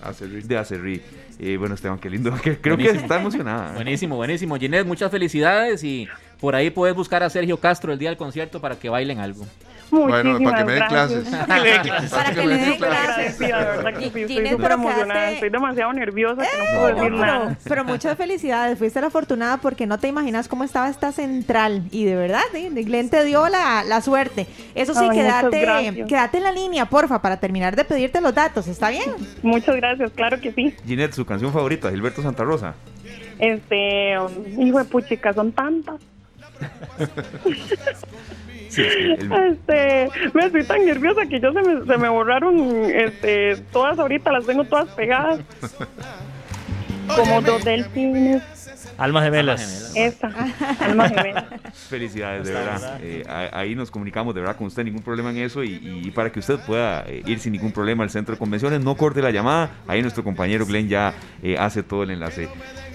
Acerrí. De Acerrí. Eh, bueno, Esteban, qué lindo. <laughs> que- Creo que Buenísimo. está emocionada. Buenísimo, buenísimo. Ginette, muchas felicidades y por ahí puedes buscar a Sergio Castro el día del concierto para que bailen algo. Bueno, Muchísimas para que me den gracias. clases. <laughs> Para que le den clases. de verdad que sí, estoy súper emocionada. quedaste- Estoy demasiado nerviosa que no No, puedo decir nada. pero, pero muchas felicidades, fuiste la afortunada porque no te imaginas cómo estaba esta central y de verdad, ¿sí? Glenn te dio la, la suerte. Eso sí, Ay, quédate, quédate en la línea, porfa, para terminar de pedirte los datos, ¿está bien? Muchas gracias, claro que sí. Ginette, su canción favorita, Gilberto Santa Rosa. Este, hijo de puchica, son tantas. Sí, es que el- Este, me estoy tan nerviosa que yo se me, se me borraron este, todas ahorita, las tengo todas pegadas. Como dos delfines. Almas gemelas. Esa, alma gemela. Felicidades, de verdad. Eh, ahí nos comunicamos de verdad con usted, ningún problema en eso. Y, y para que usted pueda eh, ir sin ningún problema al centro de convenciones, no corte la llamada. Ahí nuestro compañero Glenn ya eh, hace todo el enlace.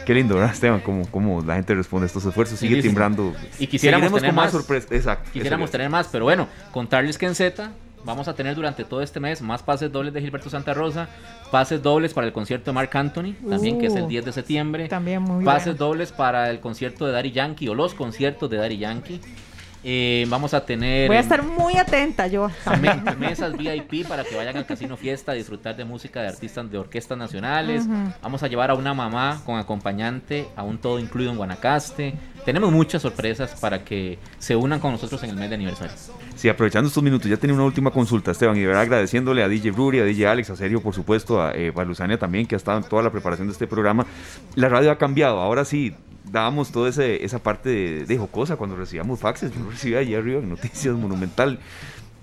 Qué lindo, ¿verdad, Esteban? Cómo, cómo la gente responde a estos esfuerzos. Sigue timbrando. Y quisiéramos Seguiremos tener con más más. sorpresas. Exacto. Quisiéramos tener más, pero bueno, contarles que en Z vamos a tener durante todo este mes más pases dobles de Gilberto Santa Rosa, pases dobles para el concierto de Mark Anthony, también que es el Uh, 10 de septiembre, También muy pases bueno. dobles para el concierto de Daddy Yankee o los conciertos de Daddy Yankee. Eh, vamos a tener Voy a estar muy atenta yo. me- <laughs> mesas VIP para que vayan al Casino Fiesta a disfrutar de música de artistas de orquestas nacionales. Vamos a llevar a una mamá con acompañante a un todo incluido en Guanacaste. Tenemos muchas sorpresas para que se unan con nosotros en el mes de aniversario. Sí, aprovechando estos minutos, ya tenía una última consulta, Esteban, y de verdad agradeciéndole a DJ Bruri, a DJ Alex, a Sergio, por supuesto, a eh, también, que ha estado en toda la preparación de este programa. La radio ha cambiado, ahora sí, dábamos toda esa parte de, de jocosa cuando recibíamos faxes, yo recibía allí arriba en Noticias Monumental.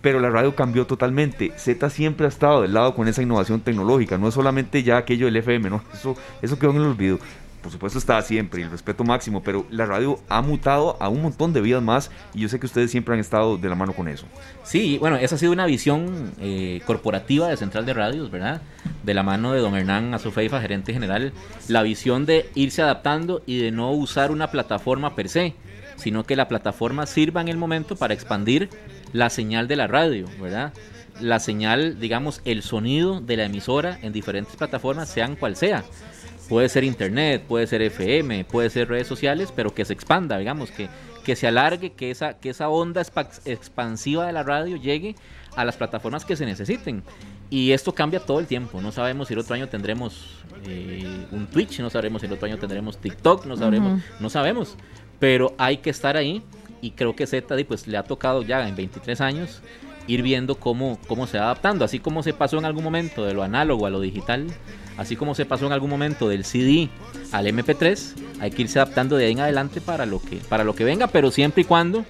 Pero la radio cambió totalmente. Z siempre ha estado del lado con esa innovación tecnológica. No es solamente ya aquello del FM, no. Eso, eso quedó en el olvido. Por supuesto está siempre el respeto máximo, pero la radio ha mutado a un montón de vidas más y yo sé que ustedes siempre han estado de la mano con eso. Sí, bueno, esa ha sido una visión eh, corporativa de Central de Radios, ¿verdad? De la mano de don Hernán Azufeifa, gerente general, la visión de irse adaptando y de no usar una plataforma per se, sino que la plataforma sirva en el momento para expandir la señal de la radio, ¿verdad? La señal, digamos, el sonido de la emisora en diferentes plataformas, sean cual sea Puede ser internet, puede ser FM, puede ser redes sociales, pero que se expanda, digamos, que, que se alargue, que esa, que esa onda expansiva de la radio llegue a las plataformas que se necesiten. Y esto cambia todo el tiempo. No sabemos si el otro año tendremos eh, un Twitch, no sabemos si el otro año tendremos TikTok, no sabremos, no sabemos. Pero hay que estar ahí y creo que Z pues le ha tocado ya en 23 años ir viendo cómo, cómo se va adaptando, así como se pasó en algún momento de lo análogo a lo digital, así como se pasó en algún momento del CD al MP3, hay que irse adaptando de ahí en adelante para lo que, para lo que venga, pero siempre y cuando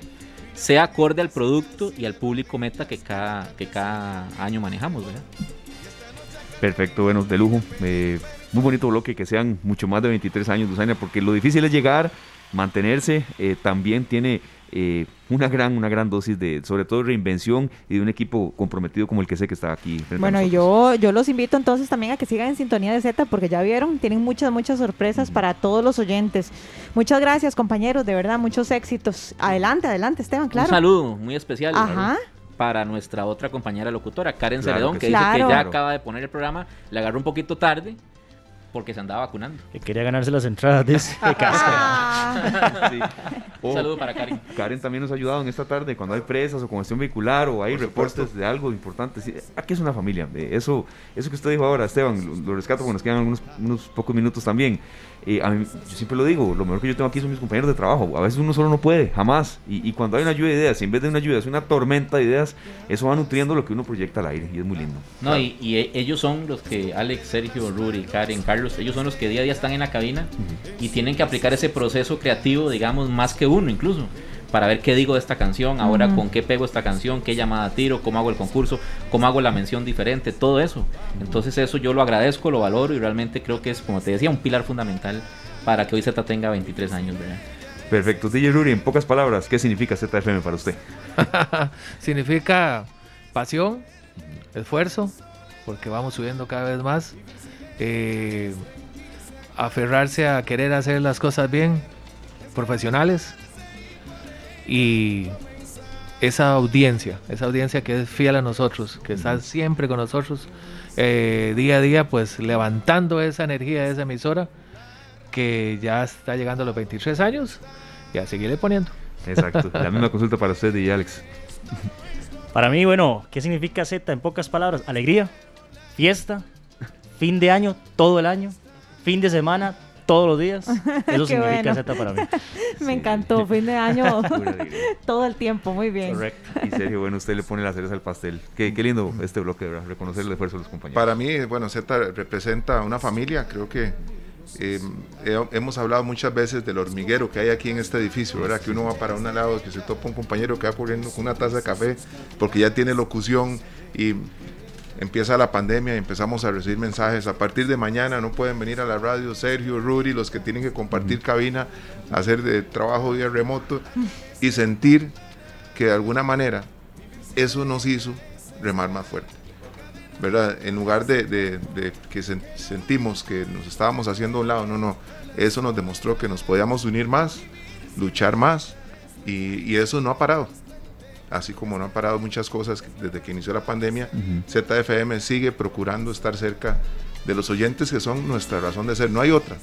sea acorde al producto y al público meta que cada, que cada año manejamos. Perfecto, bueno, de lujo. Eh, muy bonito bloque, que sean mucho más de 23 años, Luzania, porque lo difícil es llegar, mantenerse, eh, también tiene eh, una gran, una gran dosis de, sobre todo, reinvención y de un equipo comprometido como el que sé que está aquí. Bueno, y yo, yo los invito entonces también a que sigan en sintonía de Z, porque ya vieron, tienen muchas, muchas sorpresas para todos los oyentes. Muchas gracias, compañeros, de verdad, muchos éxitos. Adelante, adelante, Esteban, claro. Un saludo muy especial. Para nuestra otra compañera locutora, Karen Ceredón, que, dice que ya acaba de poner el programa, le agarró un poquito tarde, porque se andaba vacunando. Que quería ganarse las entradas de ese <laughs> Un saludo para Karen. Karen también nos ha ayudado en esta tarde cuando hay presas o congestión vehicular o hay reportes de algo importante. aquí es una familia. Eso, eso que usted dijo ahora, Esteban, lo, rescato porque nos quedan algunos unos pocos minutos también. Eh, a mí, yo siempre lo digo, lo mejor que yo tengo aquí son mis compañeros de trabajo. A veces uno solo no puede, jamás. Y, cuando hay una lluvia de ideas, en vez de una lluvia es una tormenta de ideas, eso va nutriendo lo que uno proyecta al aire y es muy lindo. No, y, e, ellos son los que, Alex, Sergio, Ruri, Karen, Carlos, ellos son los que día a día están en la cabina y tienen que aplicar ese proceso creativo, digamos, más que uno incluso para ver qué digo de esta canción, ahora con qué pego esta canción, qué llamada tiro, cómo hago el concurso, cómo hago la mención diferente, todo eso. Entonces eso yo lo agradezco, lo valoro y realmente creo que es, como te decía, un pilar fundamental para que hoy Z tenga 23 años, ¿verdad? Perfecto. DJ Ruri, en pocas palabras, ¿qué significa ZFM para usted? <laughs> significa pasión, esfuerzo, porque vamos subiendo cada vez más. Eh, aferrarse a querer hacer las cosas bien, profesionales, y esa audiencia, esa audiencia que es fiel a nosotros, que está siempre con nosotros, eh, día a día, pues levantando esa energía de esa emisora, que ya está llegando a los 23 años, y a seguirle poniendo. Exacto, la misma <laughs> consulta para usted y Alex. Para mí, bueno, ¿qué significa Z en pocas palabras? Alegría, fiesta, fin de año, todo el año, fin de semana, todos los días. <laughs> Eso significa Z para mí. <laughs> Me encantó, <laughs> fin de año, todo el tiempo, muy bien. Correcto. Y Sergio, bueno, usted le pone la cereza al pastel. Qué, qué lindo este bloque, ¿verdad? reconocer el esfuerzo de los compañeros. Para mí, bueno, Z representa una familia, creo que eh, hemos hablado muchas veces del hormiguero que hay aquí en este edificio, ¿verdad? Que uno va para un lado, que se topa un compañero que va corriendo con una taza de café porque ya tiene locución y empieza la pandemia y empezamos a recibir mensajes. A partir de mañana no pueden venir a la radio Sergio, Rudy, los que tienen que compartir cabina, hacer de trabajo vía remoto y sentir que de alguna manera eso nos hizo remar más fuerte. ¿verdad? En lugar de, que sentimos que nos estábamos haciendo a un lado, no, no, eso nos demostró que nos podíamos unir más, luchar más y eso no ha parado así como no han parado muchas cosas desde que inició la pandemia, ZFM sigue procurando estar cerca de los oyentes que son nuestra razón de ser, no hay otra.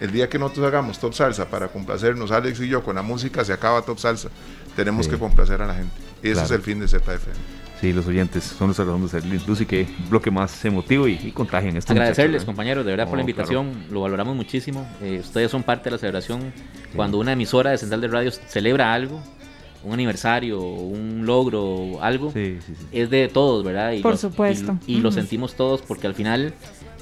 El día que nosotros hagamos Top Salsa para complacernos, Alex y yo, con la música se acaba Top Salsa, tenemos que complacer a la gente. Y ese es el fin de ZFM. Sí, los oyentes son nuestra razón de ser. Lucy, que bloque más emotivo y, y contagian esto. Agradecerles, compañeros, de verdad por la invitación, lo valoramos muchísimo. Eh, ustedes son parte de la celebración. Cuando una emisora de Central de Radio celebra algo, un aniversario, un logro, algo, es de todos, ¿verdad? Y Por supuesto. Y, lo sentimos todos porque al final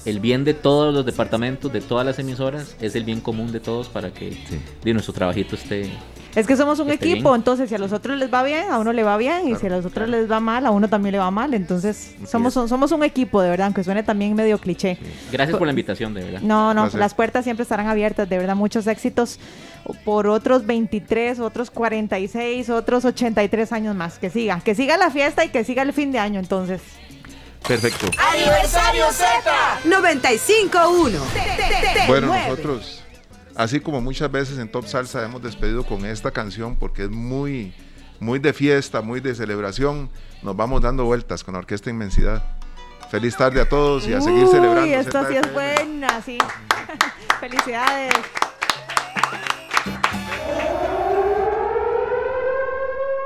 el bien de todos los departamentos, de todas las emisoras, es el bien común de todos para que nuestro trabajito esté es que somos un equipo, entonces si a los otros les va bien, a uno le va bien, y si a los otros les va mal, a uno también le va mal. Entonces somos, somos un equipo, de verdad, aunque suene también medio cliché. Gracias por la invitación, de verdad. No, no, las puertas siempre estarán abiertas, de verdad, muchos éxitos por otros 23, otros 46, otros 83 años más. Que siga, que siga la fiesta y que siga el fin de año, entonces. Perfecto. Aniversario Z 95.1. Bueno, nosotros Así como muchas veces en Top Salsa hemos despedido con esta canción porque es muy, muy de fiesta, muy de celebración, nos vamos dando vueltas con la Orquesta Inmensidad. Feliz tarde a todos y a seguir celebrando. Uy, esto sí es buena, sí. <laughs> Felicidades.